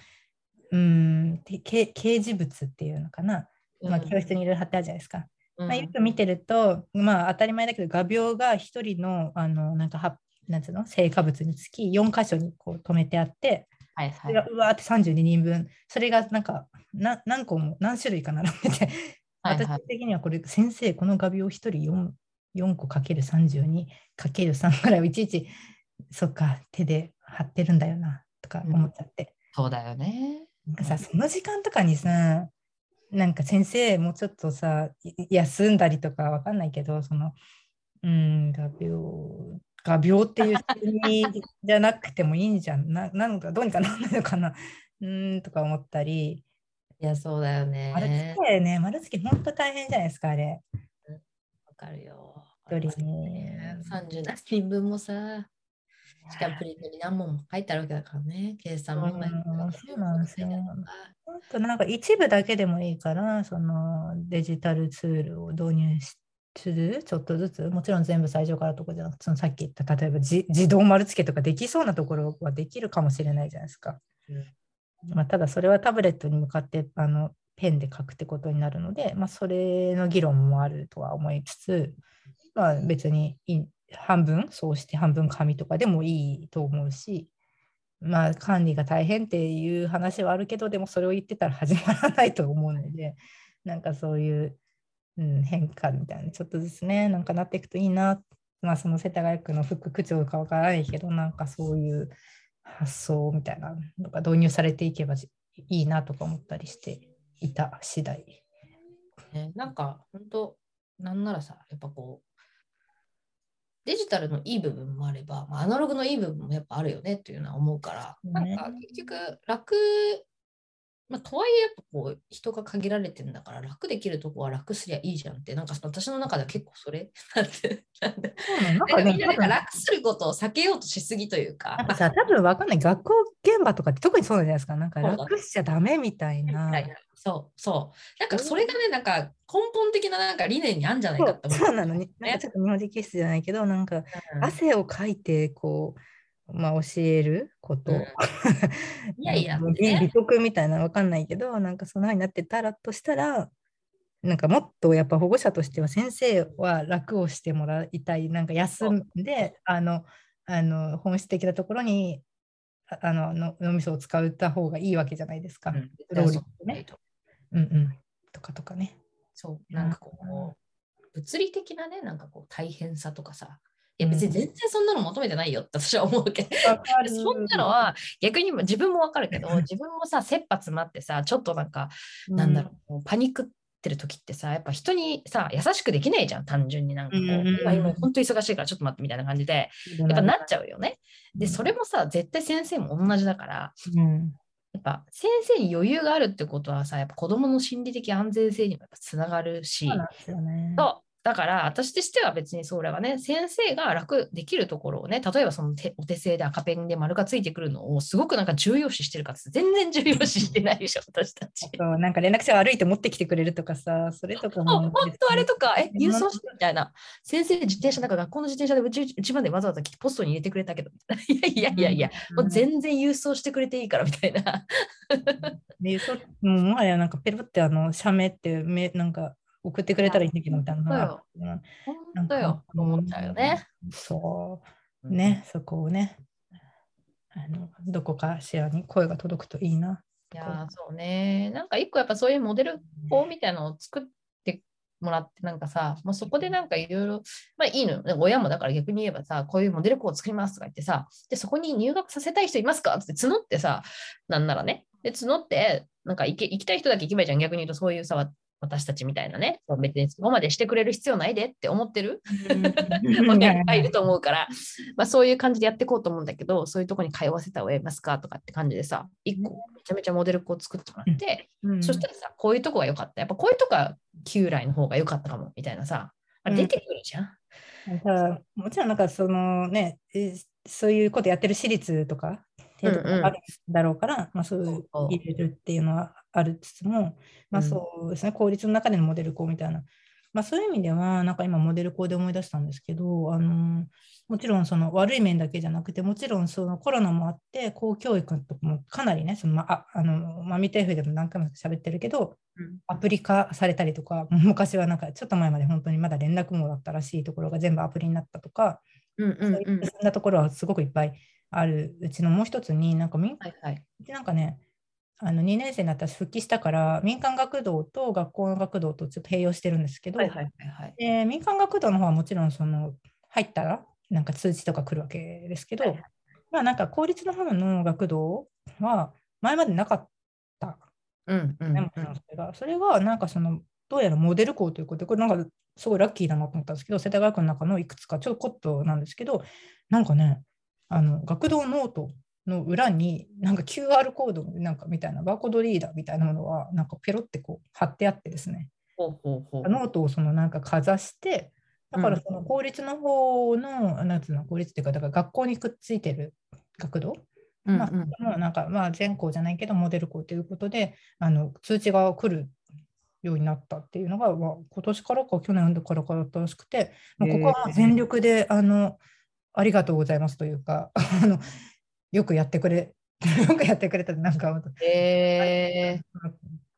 うーん、掲示物っていうのかな、まあ、教室にいろいろ貼ってあるじゃないですか。うん。まあ、よく見てると、まあ、当たり前だけど、画鋲が一人の、あの、なんかは、なんつうの、成果物につき4箇所にこう止めてあって、はいはい。それがうわーって32人分、それがなんかな何個も何種類か並んでて、私的にはこれ、先生、この画鋲1人 4, 4個かける32かける3ぐらいをいちいち、そっか、手で貼ってるんだよなとか思っちゃって。そうだよね。なんかさ、その時間とかにさ、なんか先生、もうちょっとさ、い休んだりとかわかんないけど、その、うん、画鋲、画鋲っていう仕じゃなくてもいいんじゃん。ななんかどうにかなんないのかな。うんとか思ったり、いや、そうだよね。丸付けね、丸付け本当大変じゃないですか、あれ。わかるよ。一人に30何人分もさ、しかもプリントに何問も書いてあるわけだからね、計算問題とかうんそうなんですよ。本当なんか一部だけでもいいから、そのデジタルツールを導入しする、ちょっとずつ、もちろん全部最初からとかじゃなくて、そのさっき言った、例えばじ自動丸付けとかできそうなところはできるかもしれないじゃないですか。まあ、ただそれはタブレットに向かってあのペンで書くってことになるので、まあ、それの議論もあるとは思いつつ、まあ、別にい半分そうして半分紙とかでもいいと思うし、まあ、管理が大変っていう話はあるけどでもそれを言ってたら始まらないと思うのでなんかそういう、うん、変化みたいなちょっとずつねなんかなっていくといいな、まあ、その世田谷区の副区長かわからないけどなんかそういう発想みたいなのが導入されていけばいいなとか思ったりしていた次第。ね、なんか、本当なんならさ、やっぱこう、デジタルのいい部分もあれば、まあ、アナログのいい部分もやっぱあるよねっていうのは思うから、ね。なんか結局楽、まあ、とはいえやっぱこう人が限られてるんだから楽できるとこは楽すりゃいいじゃんってなんか私の中では結構それ なんでなんかねん楽することを避けようとしすぎというか。なんかさ、多分わかんない。学校現場とかって特にそうなんじゃないですか。なんか楽しちゃダメみたいな。そうそう。なんかそれがねなんか根本的ななんか理念にあるんじゃないかって思そうなのに。なんかちょっと日本人気質じゃないけど、なんかうん。汗をかいて、こう、まあ教えること。うん いやいやなんか美美徳みたいなのわかんないけど、なんかそんな風になってたらとしたら、なんかもっとやっぱ保護者としては先生は楽をしてもらいたい、なんか休んで、あの、あの本質的なところにああのの脳みそを使った方がいいわけじゃないですか。うん労力ねうんうん。とかとかね。そう、なんかこう、物理的なね、なんかこう大変さとかさ、いや別に全然そんなの求めてないよって 私は思うけど、そんなのは逆に自分もわかるけど、自分もさ、切羽詰まってさ、ちょっとなんか、なんだろう、もうパニックってる時ってさ、やっぱ人にさ、優しくできないじゃん、単純になんかこう、うんうんうん。今今本当に忙しいからちょっと待ってみたいな感じで、うん。やっぱなっちゃうよね。で、それもさ、絶対先生も同じだから、うん。やっぱ先生に余裕があるってことはさ、やっぱ子供の心理的安全性にもやっぱつながるし、そうなんですよね。だから私としては別にそれはね先生が楽できるところをね例えばその手お手製で赤ペンで丸がついてくるのをすごくなんか重要視してるかって全然重要視してないでしょ私たち。なんか連絡先悪いと持ってきてくれるとかさ、それとかも。本当あれとか、え、郵送してみたいな。先生、自転車、なんか学校の自転車でうちうちまでわざわざ来てポストに入れてくれたけど、いやいやいやいや、もう全然郵送してくれていいからみたいな。でそもうもはやなんかペロってあの写メってめなんか送ってくれたらいいんだけどみたいなのがうん本当よ、思っちゃうよね。。そうね、そこをねあの、どこかしらに声が届くといいな。いやーそうね。なんか一個やっぱそういうモデル校みたいなのを作ってもらって、なんかさ、もうそこでなんかいろいろ、まあいいのよ。親もだから逆に言えばさ、こういうモデル校を作りますとか言ってさ、で、そこに入学させたい人いますか？って募ってさ、なんならね。で、募って、なんか行け行きたい人だけ行けばいいじゃん。逆に言うとそういうさ、わ私たちみたいなね、別にそこまでしてくれる必要ないでって思ってる？親いっぱいいると思うから、まあ、そういう感じでやっていこうと思うんだけど、そういうとこに通わせた方がいますかとかって感じでさ、一個めちゃめちゃモデル校を作ってもらって、うん。そしたらさ、こういうとこが良かった。やっぱこういうとこが旧来の方が良かったかもみたいなさ、あれ出てくるじゃん。ただもちろんなんかそのねえそういうことやってる私立とかっていうとこあるだろうから、まあ、そういう。入れるっていうのはあるつつも、まあ、うん。そうですね、公立の中でのモデル校みたいな、まあ、そういう意味ではなんか今モデル校で思い出したんですけどあのもちろんその悪い面だけじゃなくてもちろんそのコロナもあって公教育とかもかなりねその、まあ、あのマミテーフでも何回も喋ってるけどアプリ化されたりとか、昔はなんかちょっと前まで本当にまだ連絡網だったらしいところが全部アプリになったとか、うんうんそういう進んだところはすごくいっぱいあるうちのもう一つに、なんか民はいはい。なんかね、あの2年生になったら復帰したから、民間学童と学校の学童とちょっと併用してるんですけど、はいはいはいはい。で民間学童の方はもちろんその入ったらなんか通知とか来るわけですけど、はいはいまあなんか公立の方の学童は前までなかったうんうんねもちろんそれが。それがなんかそのどうやらモデル校ということで、これなんかすごいラッキーだなと思ったんですけど、世田谷区の中のいくつかちょこっとなんですけど、なんかね、あの学童ノートの裏になんか QR コードなんかみたいなバーコードリーダーみたいなものがなんかペロってこう貼ってあってですね。ノートをそのなんかかざして、だからその公立の方の、なんつうの、公立っていうか、だから学校にくっついてる学童？まなんか、まあ、全校じゃないけど、モデル校ということで、あの通知が来るようになったっていうのが、まあ、今年からか去年からかだったらしくて、まあ、ここは全力で、あのありがとうございますというか、あのよくやってくれ、よくやってくれたなんか、え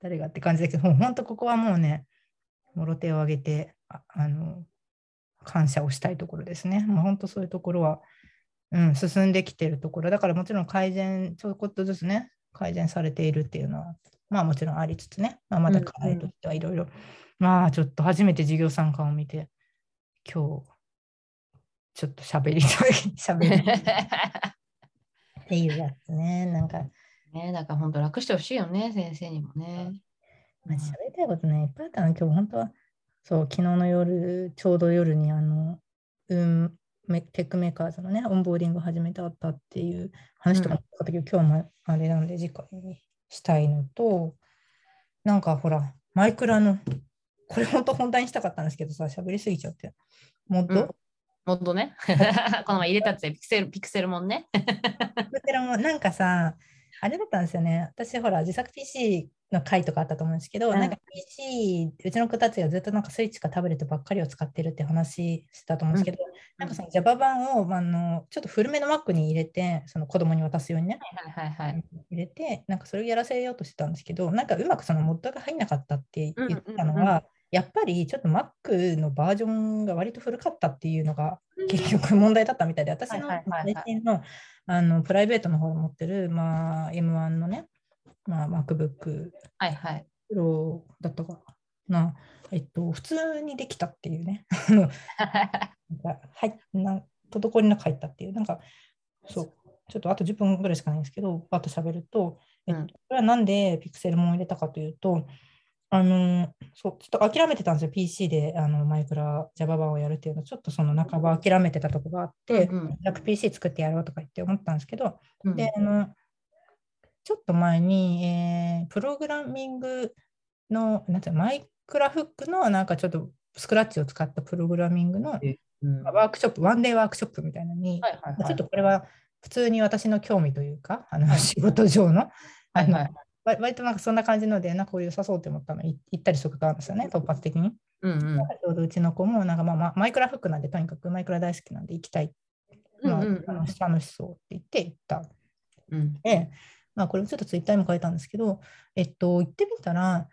誰がって感じだけど、本当ここはもうね、もろ手を挙げて、ああの感謝をしたいところですね。もう本当そういうところは、うん、進んできてるところ。だからもちろん改善、ちょこっとずつね、改善されているっていうのは、まあもちろんありつつね、まあ、まだ課題としてはいろいろ、まあちょっと初めて授業参観を見て、今日、ちょっと喋りたい、喋りー っていうやつね。なんか、ねなんか本当楽してほしいよね、先生にもね。まあ、喋りたいことね、いっぱいあったの、今日本当は。そう、昨日の夜、ちょうど夜に、あの、うん、メテックメーカーズのね、オンボーディング始めたったっていう話とかもあったけど、今日もあれなんで、次回にしたいのと、なんかほら、マイクラの、これ本当本題にしたかったんですけどさ、喋りすぎちゃって。モッド、うんもっとね。この前入れたってピクセル、ピクセルもんね。こちらもなんかさ、あれだったんですよね。私、ほら、自作 PC の回とかあったと思うんですけど、うんなんか PC、うちの子たちがずっとなんかスイッチかタブレットばっかりを使ってるって話してたと思うんですけど、なんかその Java 版を、まあ、あのちょっと古めの Mac に入れて、その子供に渡すようにね、はいはいはい。入れて、なんかそれをやらせようとしてたんですけど、なんかうまくそのモッドが入んなかったって言ってたのうんうんうんは、やっぱりちょっと Mac のバージョンが割と古かったっていうのが結局問題だったみたいで、私の最近のあのプライベートの方で持ってる、まあ、M1 のね、まあ、MacBook はいはい。プロだったかな、えっと、普通にできたっていうね。は いな滞りなく入ったっていう、なんか、そう、ちょっとあと10分ぐらいしかないんですけど、バッと喋ると、えっと、うん。これはなんでピクセルも入れたかというと、あのそうちょっと諦めてたんですよ、PC であのマイクラ Java 版をやるっていうの、ちょっとその半ば諦めてたとこがあって、うんうん早く PC 作ってやろうとか言って思ったんですけど、うん。で、あの、ちょっと前に、えープログラミングの、なんていうの、マイクラフックのなんかちょっとスクラッチを使ったプログラミングのうん。ワークショップ、ワンデーワークショップみたいなのに、はいはいはい。ちょっとこれは普通に私の興味というか、あの仕事上の、はいはい。わ割となんかそんな感じので、なんかこういう良さそうって思ったのい行ったりすることあるんですよね、突発的に。うんうんちょうどうちの子もなんかまあまあマイクラフックなんで、とにかくマイクラ大好きなんで行きたい。まあ楽しそうって言って行った。うんで、まあ、これもちょっとツイッターにも書いたんですけど、えっと、行ってみたら、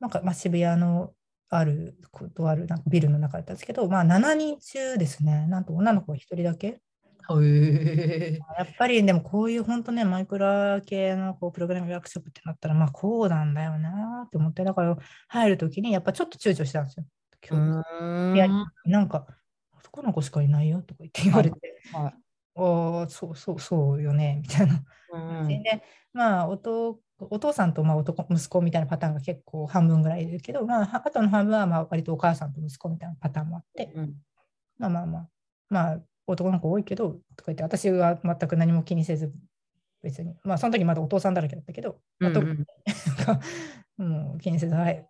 なんかまあ渋谷のある、とあるなんかビルの中だったんですけど、まあ、7人中ですね、なんと女の子が1人だけ。へえ。やっぱりでもこういう本当ね、マイクラ系のこうプログラミングワークショップってなったら、まあこうなんだよなって思って、だから入るときにやっぱちょっと躊躇したんですよ。いやなんか、男の子しかいないよとか言って言われて、はいああ、そうそうそうよね、みたいな。うんで、まあお父、お父さんとまあ男息子みたいなパターンが結構半分ぐらいいるけど、まあ、あとの半分はまあ割とお母さんと息子みたいなパターンもあって、うん。まあまあまあ、まあ、男の子多いけど、とか言って、私は全く何も気にせず、別に、まあ、その時まだお父さんだらけだったけど、まあ特になんかもう気にせず、はい、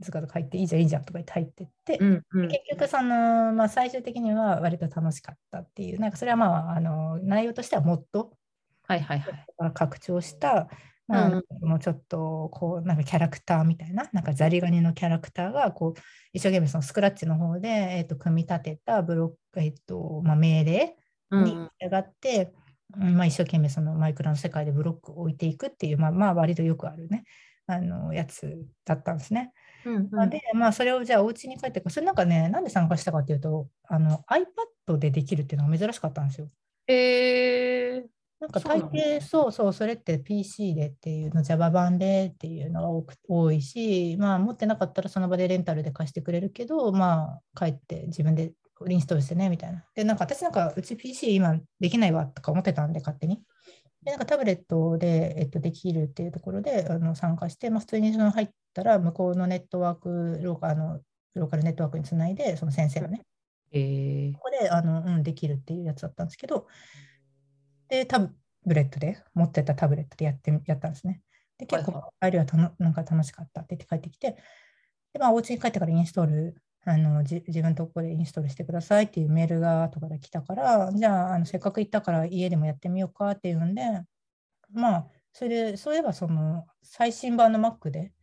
ずかずか入っていいじゃん、いいじゃんとか言って入ってって、うんうん。結局その、まあ、最終的には割と楽しかったっていう、なんかそれはまあ、あの内容としてはもっとはいはいはい。拡張した、まあ、うんこのちょっとこうなんかキャラクターみたいな、なんかザリガニのキャラクターがこう一生懸命そのスクラッチの方で、えー、と組み立てたブロック、えーとまあ、命令にうん従って、うんまあ、一生懸命そのマイクラの世界でブロックを置いていくっていう、まあ、まあ割とよくあるね、あのやつだったんですね。うんまあで、まあ、それをじゃあお家に帰ってか、それなんかね、なんで参加したかっていうと、あの iPad でできるっていうのが珍しかったんですよ。へえなんか大抵そうそう、それって PC でっていうの、Java 版でっていうのが多く多いし、まあ持ってなかったらその場でレンタルで貸してくれるけど、まあ帰って自分でインストールしてねみたいな。で、なんか私なんかうち PC 今できないわとか思ってたんで勝手に。で、なんかタブレットで、えっと、できるっていうところであの参加して、まあ、普通にその入ったら向こうのネットワーク、ローカルのローカルネットワークにつないで、その先生のね、へえここであの、うん、できるっていうやつだったんですけど、で、タブレットで、持ってたタブレットでやってみやったんですね。で、結はい構、帰りはたのなんか楽しかったって言って帰ってきて、で、まあ、お家に帰ってからインストール、あのじ自分のところでインストールしてくださいっていうメールが後から来たから、じゃあ、あのせっかく行ったから家でもやってみようかっていうんで、まあ、それで、そういえばその最新版の Mac で、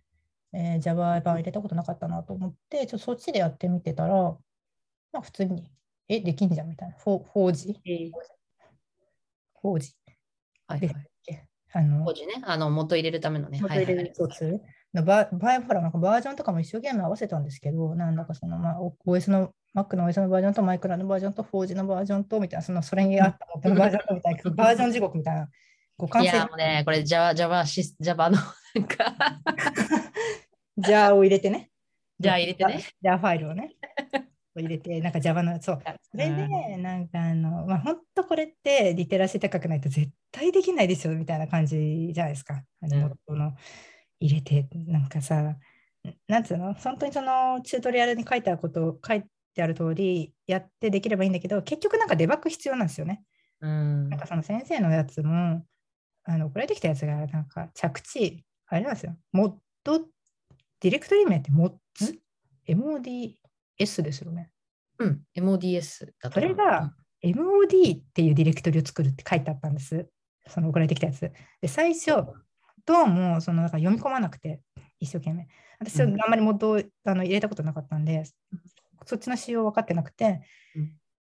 えー Java 版入れたことなかったなと思って、ちょっとそっちでやってみてたら、まあ普通に、え、できんじゃんみたいな。4, 4G? 4G? ではいはいあの、当時ねあの元入れるためのね元入れる一つのバ場合ほらなんかバージョンとかも一生懸命合わせたんですけど、なんだかその、まあ、お OS の Mac の OS のバージョンとマイクラのバージョンと 4G のバージョンとみたいな、そのそれにあった元のバージョンとみたいな、バージョン地獄みたいな、いやもうねこれ Java Java シ Java のなんか ジャーを入れてね。ジャー入れてね。ジャーファイルをね。入れて、なんか Java の、そう。それで、なんかあの、まあ、本当これってリテラシー高くないと絶対できないでしょみたいな感じじゃないですか。あの、うん元の入れて、なんかさ、なんつうの、本当にそのチュートリアルに書いてあること、書いてある通りやってできればいいんだけど、結局なんかデバッグ必要なんですよね。うんなんかその先生のやつも、あの送られてきたやつが、なんか着地、あれなんですよ。モッド、ディレクトリ名ってモッズ？?MODS ですよね。うん、MODS だとそれが MOD っていうディレクトリを作るって書いてあったんです。その送られてきたやつ。で、最初、どうもそのなんか読み込まなくて、一生懸命。私はあうんんまりモッドをあの入れたことなかったんで、そっちの仕様分かってなくて、うん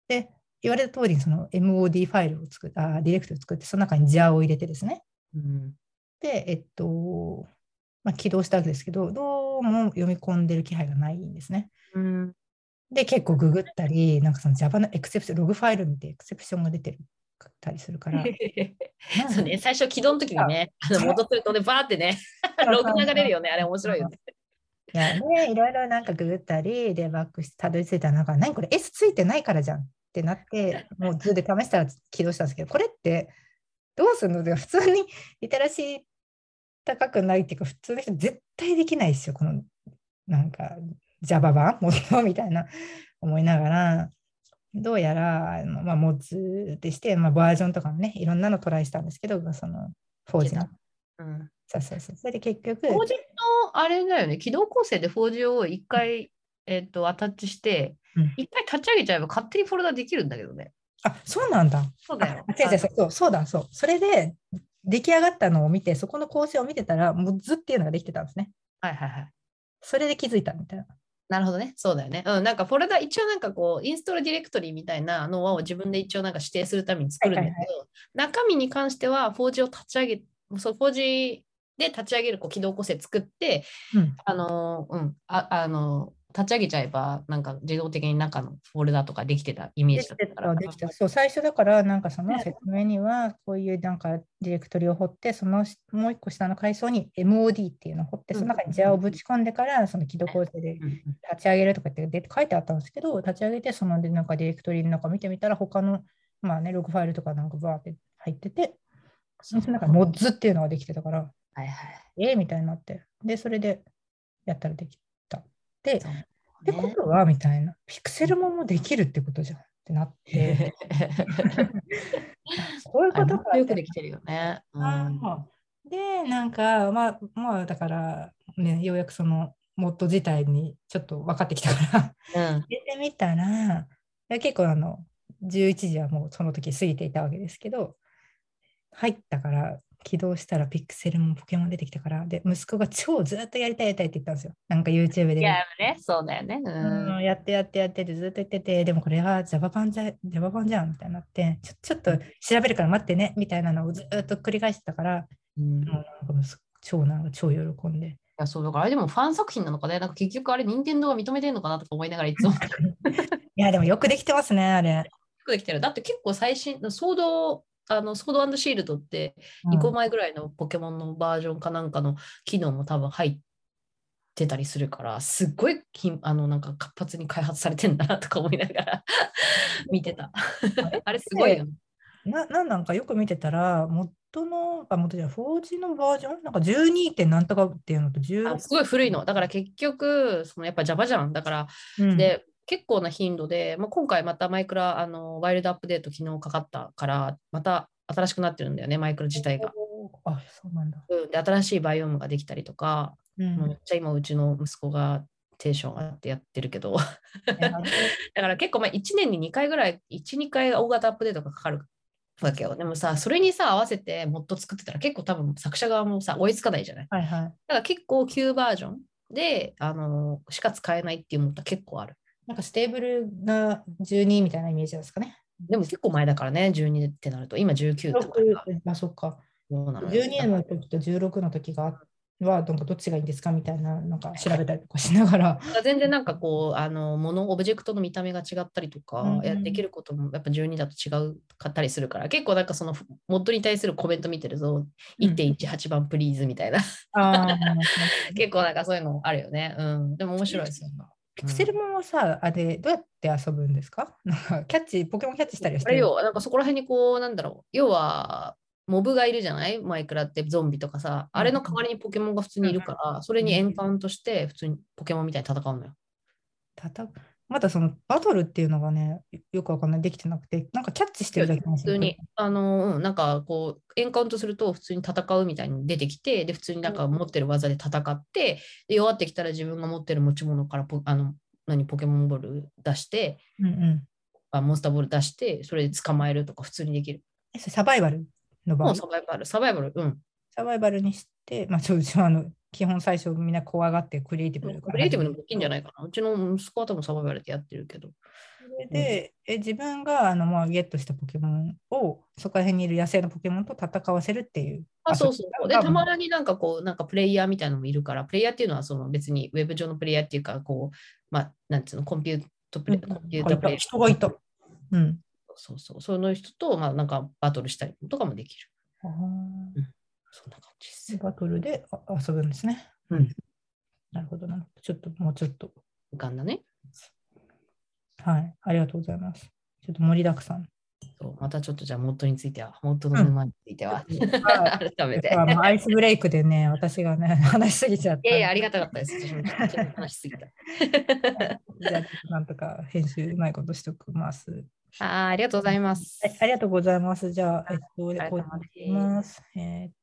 で、言われた通りにその MOD ファイルを作っあディレクトリを作って、その中に JAR を入れてですね。うんで、えっと、まあ、起動したわけですけど、どうも読み込んでる気配がないんですね。うん。で、結構ググったり、なんかその Java のエクセプション、ログファイル見てエクセプションが出てるたりするから。そうね、最初起動の時にね、あの戻するとね、バーってね、ログ流れるよね、あれ面白いよね。いやね、いろいろなんかググったり、で、バックしてたどり着いたら、なんか、何これ S ついてないからじゃんってなって、もう図で試したら起動したんですけど、これってどうするの？で普通にリテラシー高くないっていうか、普通の人絶対できないですよ、このなんか Java 版？もっとみたいな思いながら、どうやら、まあ、モッズでして、まあ、バージョンとかもね、いろんなのトライしたんですけど、まあその、フォージの。うん、そうそうそう。それで結局、4G のあれだよね、起動構成で 4G を一回、えっとアタッチしてうん、一回立ち上げちゃえば勝手にフォルダできるんだけどね。あ、そうなんだ。そうだよ。あ違う違うそうそうだそうそれで出来上がったのを見てそこの構成を見てたらもう図っていうのができてたんですねはいはいはい。それで気づいたみたいななるほどね。そうだよね。うん、なんかフォルダ、一応なんかこう、インストールディレクトリみたいなのを自分で一応なんか指定するために作るんだけど、はい中身に関しては 4G を立ち上げ、そう 4G で立ち上げるこう起動構成作って、うんあのー、うん、ああのー、立ち上げちゃえば、なんか自動的に中のフォルダとかできてたイメーでジだきってたから。たできたそう最初だからなんかその説明にはこういうなんかディレクトリを掘ってそのもう一個下の階層に MOD っていうのを掘ってうんその中に JAR をぶち込んでからその起動構成で立ち上げるとかってで書いてあったんですけど、立ち上げて、そのでなんかディレクトリの中見てみたら、他の、まあね、ログファイルとかなんかバーって入ってて、その中にモッズっていうのができてたから、はいはい。えー、みたいになって、で、それでやったらできた。で、そうってことは、みたいな、ピクセルももできるってことじゃんってなって、こういうことかよくできてるよね。うん。で、なんか、まあ、まあ、だから、ね、ようやくその、モッド自体にちょっと分かってきたから、うん。入れてみたら、結構あの、11時はもうその時過ぎていたわけですけど、入ったから、起動したらピクセルもポケモン出てきたから、で、息子が超ずっとやりたいやりたいって言ったんですよ。なんか YouTube で。いやね、そうだよね。うんうん、やってやってやってってずっと言ってて、でもこれは Java 版じゃ Java 版じゃんみたいになって、ちょちょっと調べるから待ってねみたいなのをずっと繰り返してたから、うんもうなんか超なんか超喜んで。いやそうだからあれでもファン作品なのかね、なんか結局あれ、任天堂が認めてるのかなとか思いながらいつもよ いや、でもよくできてますね、あれ。くできてる。だって結構最新、ソード、あのソードシールドって2個前ぐらいのポケモンのバージョンかなんかの機能も多分入ってたりするから、すっごいひあのなんか活発に開発されてんだなとか思いながら 見てた。あれ？すごいよね。ななんなんかよく見てたら、元の、あ、元じゃない 4G のバージョン？なんか 12. 点なんとかっていうのとあ10、すごい古いの。だから結局、そのやっぱ Java じゃん。だから、うん、で、結構な頻度で、まあ、今回またマイクラ、あの、ワイルドアップデート昨日かかったから、また新しくなってるんだよね、マイクラ自体が。あ、そうなんだ。うん、で、新しいバイオームができたりとか、うんめっちゃ今うちの息子がテンションあってやってるけど、だから結構まあ1年に2回ぐらい、1、2回大型アップデートがかかるわけよ。でもさ、それにさ、合わせてモッド作ってたら結構多分作者側もさ、追いつかないじゃない？はいはい。だから結構旧バージョンで、あのしか使えないっていうものは結構ある。なんかステーブルが12みたいなイメージですかね。でも結構前だからね、12ってなると、今19とかが16あ、そっか。そうなのよ12の時と16の時がはなんかどっちがいいんですかみたいななんか調べたりとかしながら。全然なんかこう、あの、もの、オブジェクトの見た目が違ったりとか、うんうんやできることもやっぱ12だと違うかったりするから、結構なんかそのモッドに対するコメント見てると、うん1.18番プリーズみたいな、あ 結構なんかそういうのあるよね。うん。でも面白いですよ。ピクセルモンはさ、あれどうやって遊ぶんですか？なんかキャッチ、ポケモンキャッチしたりはしてる？あれよ、なんかそこら辺にこう、なんだろう、要は、モブがいるじゃない？マイクラってゾンビとかさ、あれの代わりにポケモンが普通にいるから、それにエンカウントして、普通にポケモンみたいに戦うのよ。たたまだそのバトルっていうのがね、よよくわかんない、できてなくて、なんかキャッチしてるだけなんですよ普通に、あの、うん、なんかこう、エンカウントすると普通に戦うみたいに出てきて、で、普通になんか持ってる技で戦って、で、弱ってきたら自分が持ってる持ち物からポ、あの、何、ポケモンボール出して、うんうんあモンスターボール出して、それで捕まえるとか普通にできる。サバイバルの場合？サバイバル、サバイバル、うん。サバイバルにして、まあ、そううちはあの基本最初みんな怖がってクリエイティブクリエイティブでもできんじゃないかな。うちの息子は多分サバイバルってやってるけど。それで、え自分があの、まあ、ゲットしたポケモンをそこら辺にいる野生のポケモンと戦わせるっていう。あ、そうそう。で、あたまになんかこう、なんかプレイヤーみたいなのもいるから、プレイヤーっていうのはその別にウェブ上のプレイヤーっていうか、こう、まあ、なんつうの、コンピュートプレイ、うんコンピュータプレイヤー。人がいた。うん。そうそう。その人と、まあ、なんかバトルしたりとかもできる。あーそんな感じです。バトルであ遊ぶんですね。うん。なるほどな。ちょっともうちょっと。浮かんだね。はい。ありがとうございます。ちょっと盛りだくさん。そうまたちょっとじゃあ、モッドについては、モッドの沼については、はい 改めて。アイスブレイクでね、私がね、話しすぎちゃった。いやいや、ありがたかったです。話しすぎた。じゃあ、なんとか編集うまいことしておきます。あーありがとうございます。はい、ありがとうございます。じゃあ、えっと、こうします。えー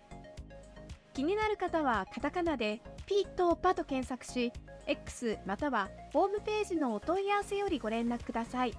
気になる方はカタカナでピッとパと検索し、X またはホームページのお問い合わせよりご連絡ください。